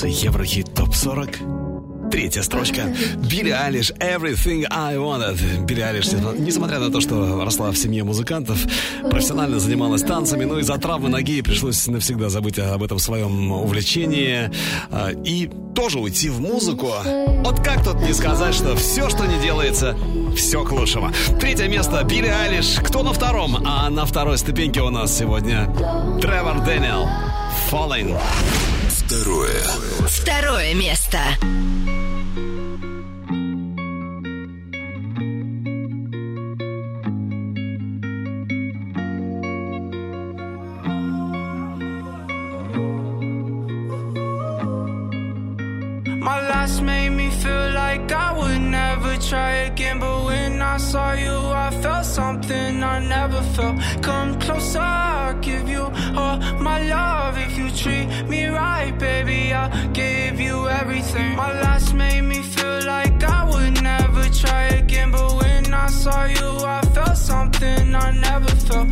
Плюс Еврохит топ 40. Третья строчка. Билли Айлиш «Everything I Wanted». Билли Айлиш, несмотря на то, что росла в семье музыкантов, профессионально занималась танцами, но из-за травмы ноги пришлось навсегда забыть об этом своем увлечении а, и тоже уйти в музыку. Вот как тут не сказать, что все, что не делается, все к лучшему. Третье место Билли Айлиш. Кто на втором? А на второй ступеньке у нас сегодня Тревор Дэниел «Falling». Второе. Второе место. My last made me feel like I would never try again. But when I saw you, I felt something I never felt. Come closer, I'll give you all my love. Right, baby, I'll give you everything. My last made me feel like I would never try again. But when I saw you, I felt something I never felt.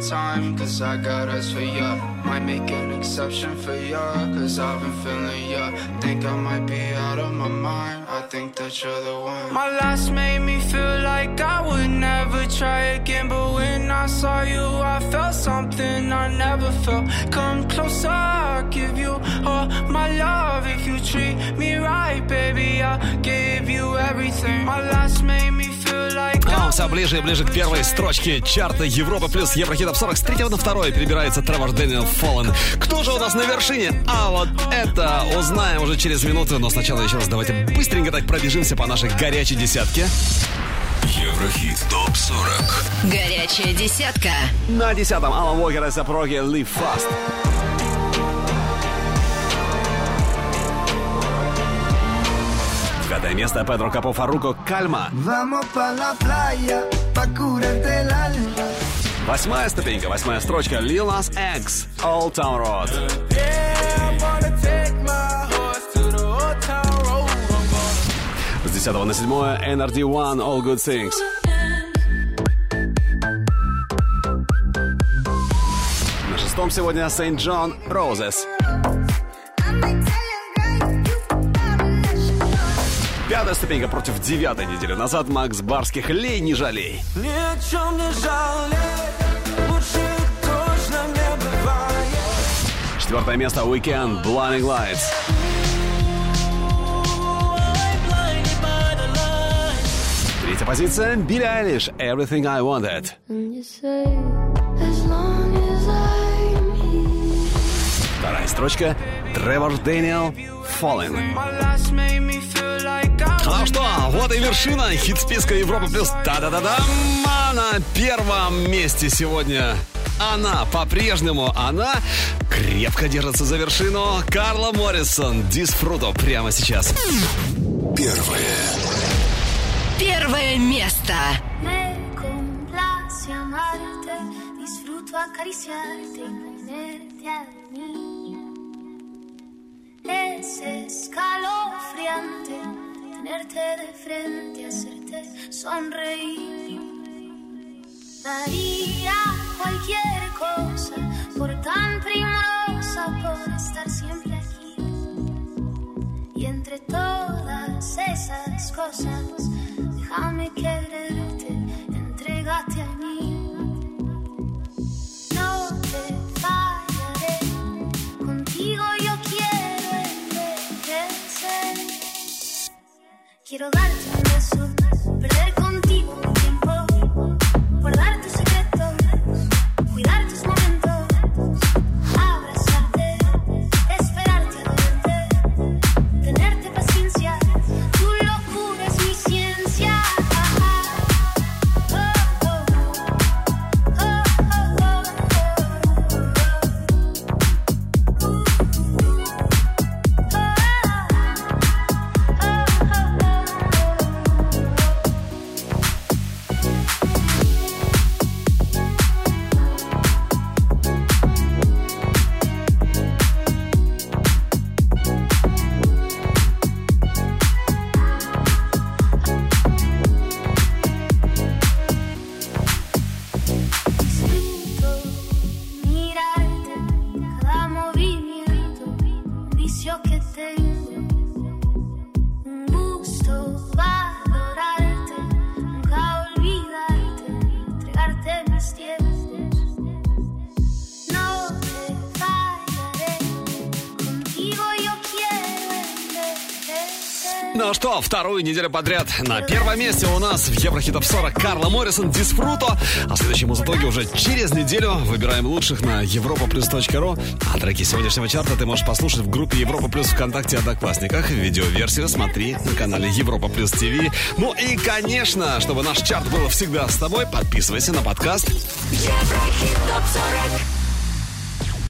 Time, cause I got eyes for ya. Might make an exception for ya, cause I've been feeling ya. Think I might be out of my mind, I think that you're the one. My last made me feel like I would never try again, but when I saw you, I felt something I never felt. Come closer, I'll give you all my love. If you treat me right, baby, I'll give you everything. My last made me А он все ближе и ближе к первой строчке чарта Европа плюс Еврохитов 40. С третьего на второе перебирается Тревор Дэниел Фоллен. Кто же у нас на вершине? А вот это узнаем уже через минуту. Но сначала еще раз давайте быстренько так пробежимся по нашей горячей десятке. Еврохит ТОП-40 Горячая десятка. На десятом Алан Уокер и Сапроги Live Fast. Девятое место Педро Капо Фаруко Кальма. Восьмая ступенька, восьмая строчка Lil Nas X Old Town Road. С десятого на седьмое NRD One All Good Things. На шестом сегодня Saint John Roses. Пятая ступенька против девятой недели назад Макс Барских «Лей, не жалей». Ни о чем не жалей, лучше точно не бывает. Четвертое место Weekend Blinding Lights. Третья позиция Билли Айлиш Everything I Wanted. Вторая строчка Тревор Дэниел Fallen. Что, вот и вершина хит-списка Европа плюс. Та-да-да-да. А на первом месте сегодня она по-прежнему, она крепко держится за вершину. Карла Моррисон, Дисфруто прямо сейчас. Первое. Первое место. Es escalofriante tenerte de frente, hacerte sonreír. Daría cualquier cosa por tan primorosa, por estar siempre aquí. Y entre todas esas cosas, Get a lot of beso. Вторую неделю подряд на первом месте у нас в Еврохитов 40 Карла Моррисон Дисфруто. А в следующем итоге уже через неделю выбираем лучших на europaplus.ru. А треки сегодняшнего чарта ты можешь послушать в группе Европа Плюс ВКонтакте Одноклассниках. Видеоверсию смотри на канале Европа Плюс ТВ. Ну и, конечно, чтобы наш чарт был всегда с тобой, подписывайся на подкаст. Еврохит топ 40.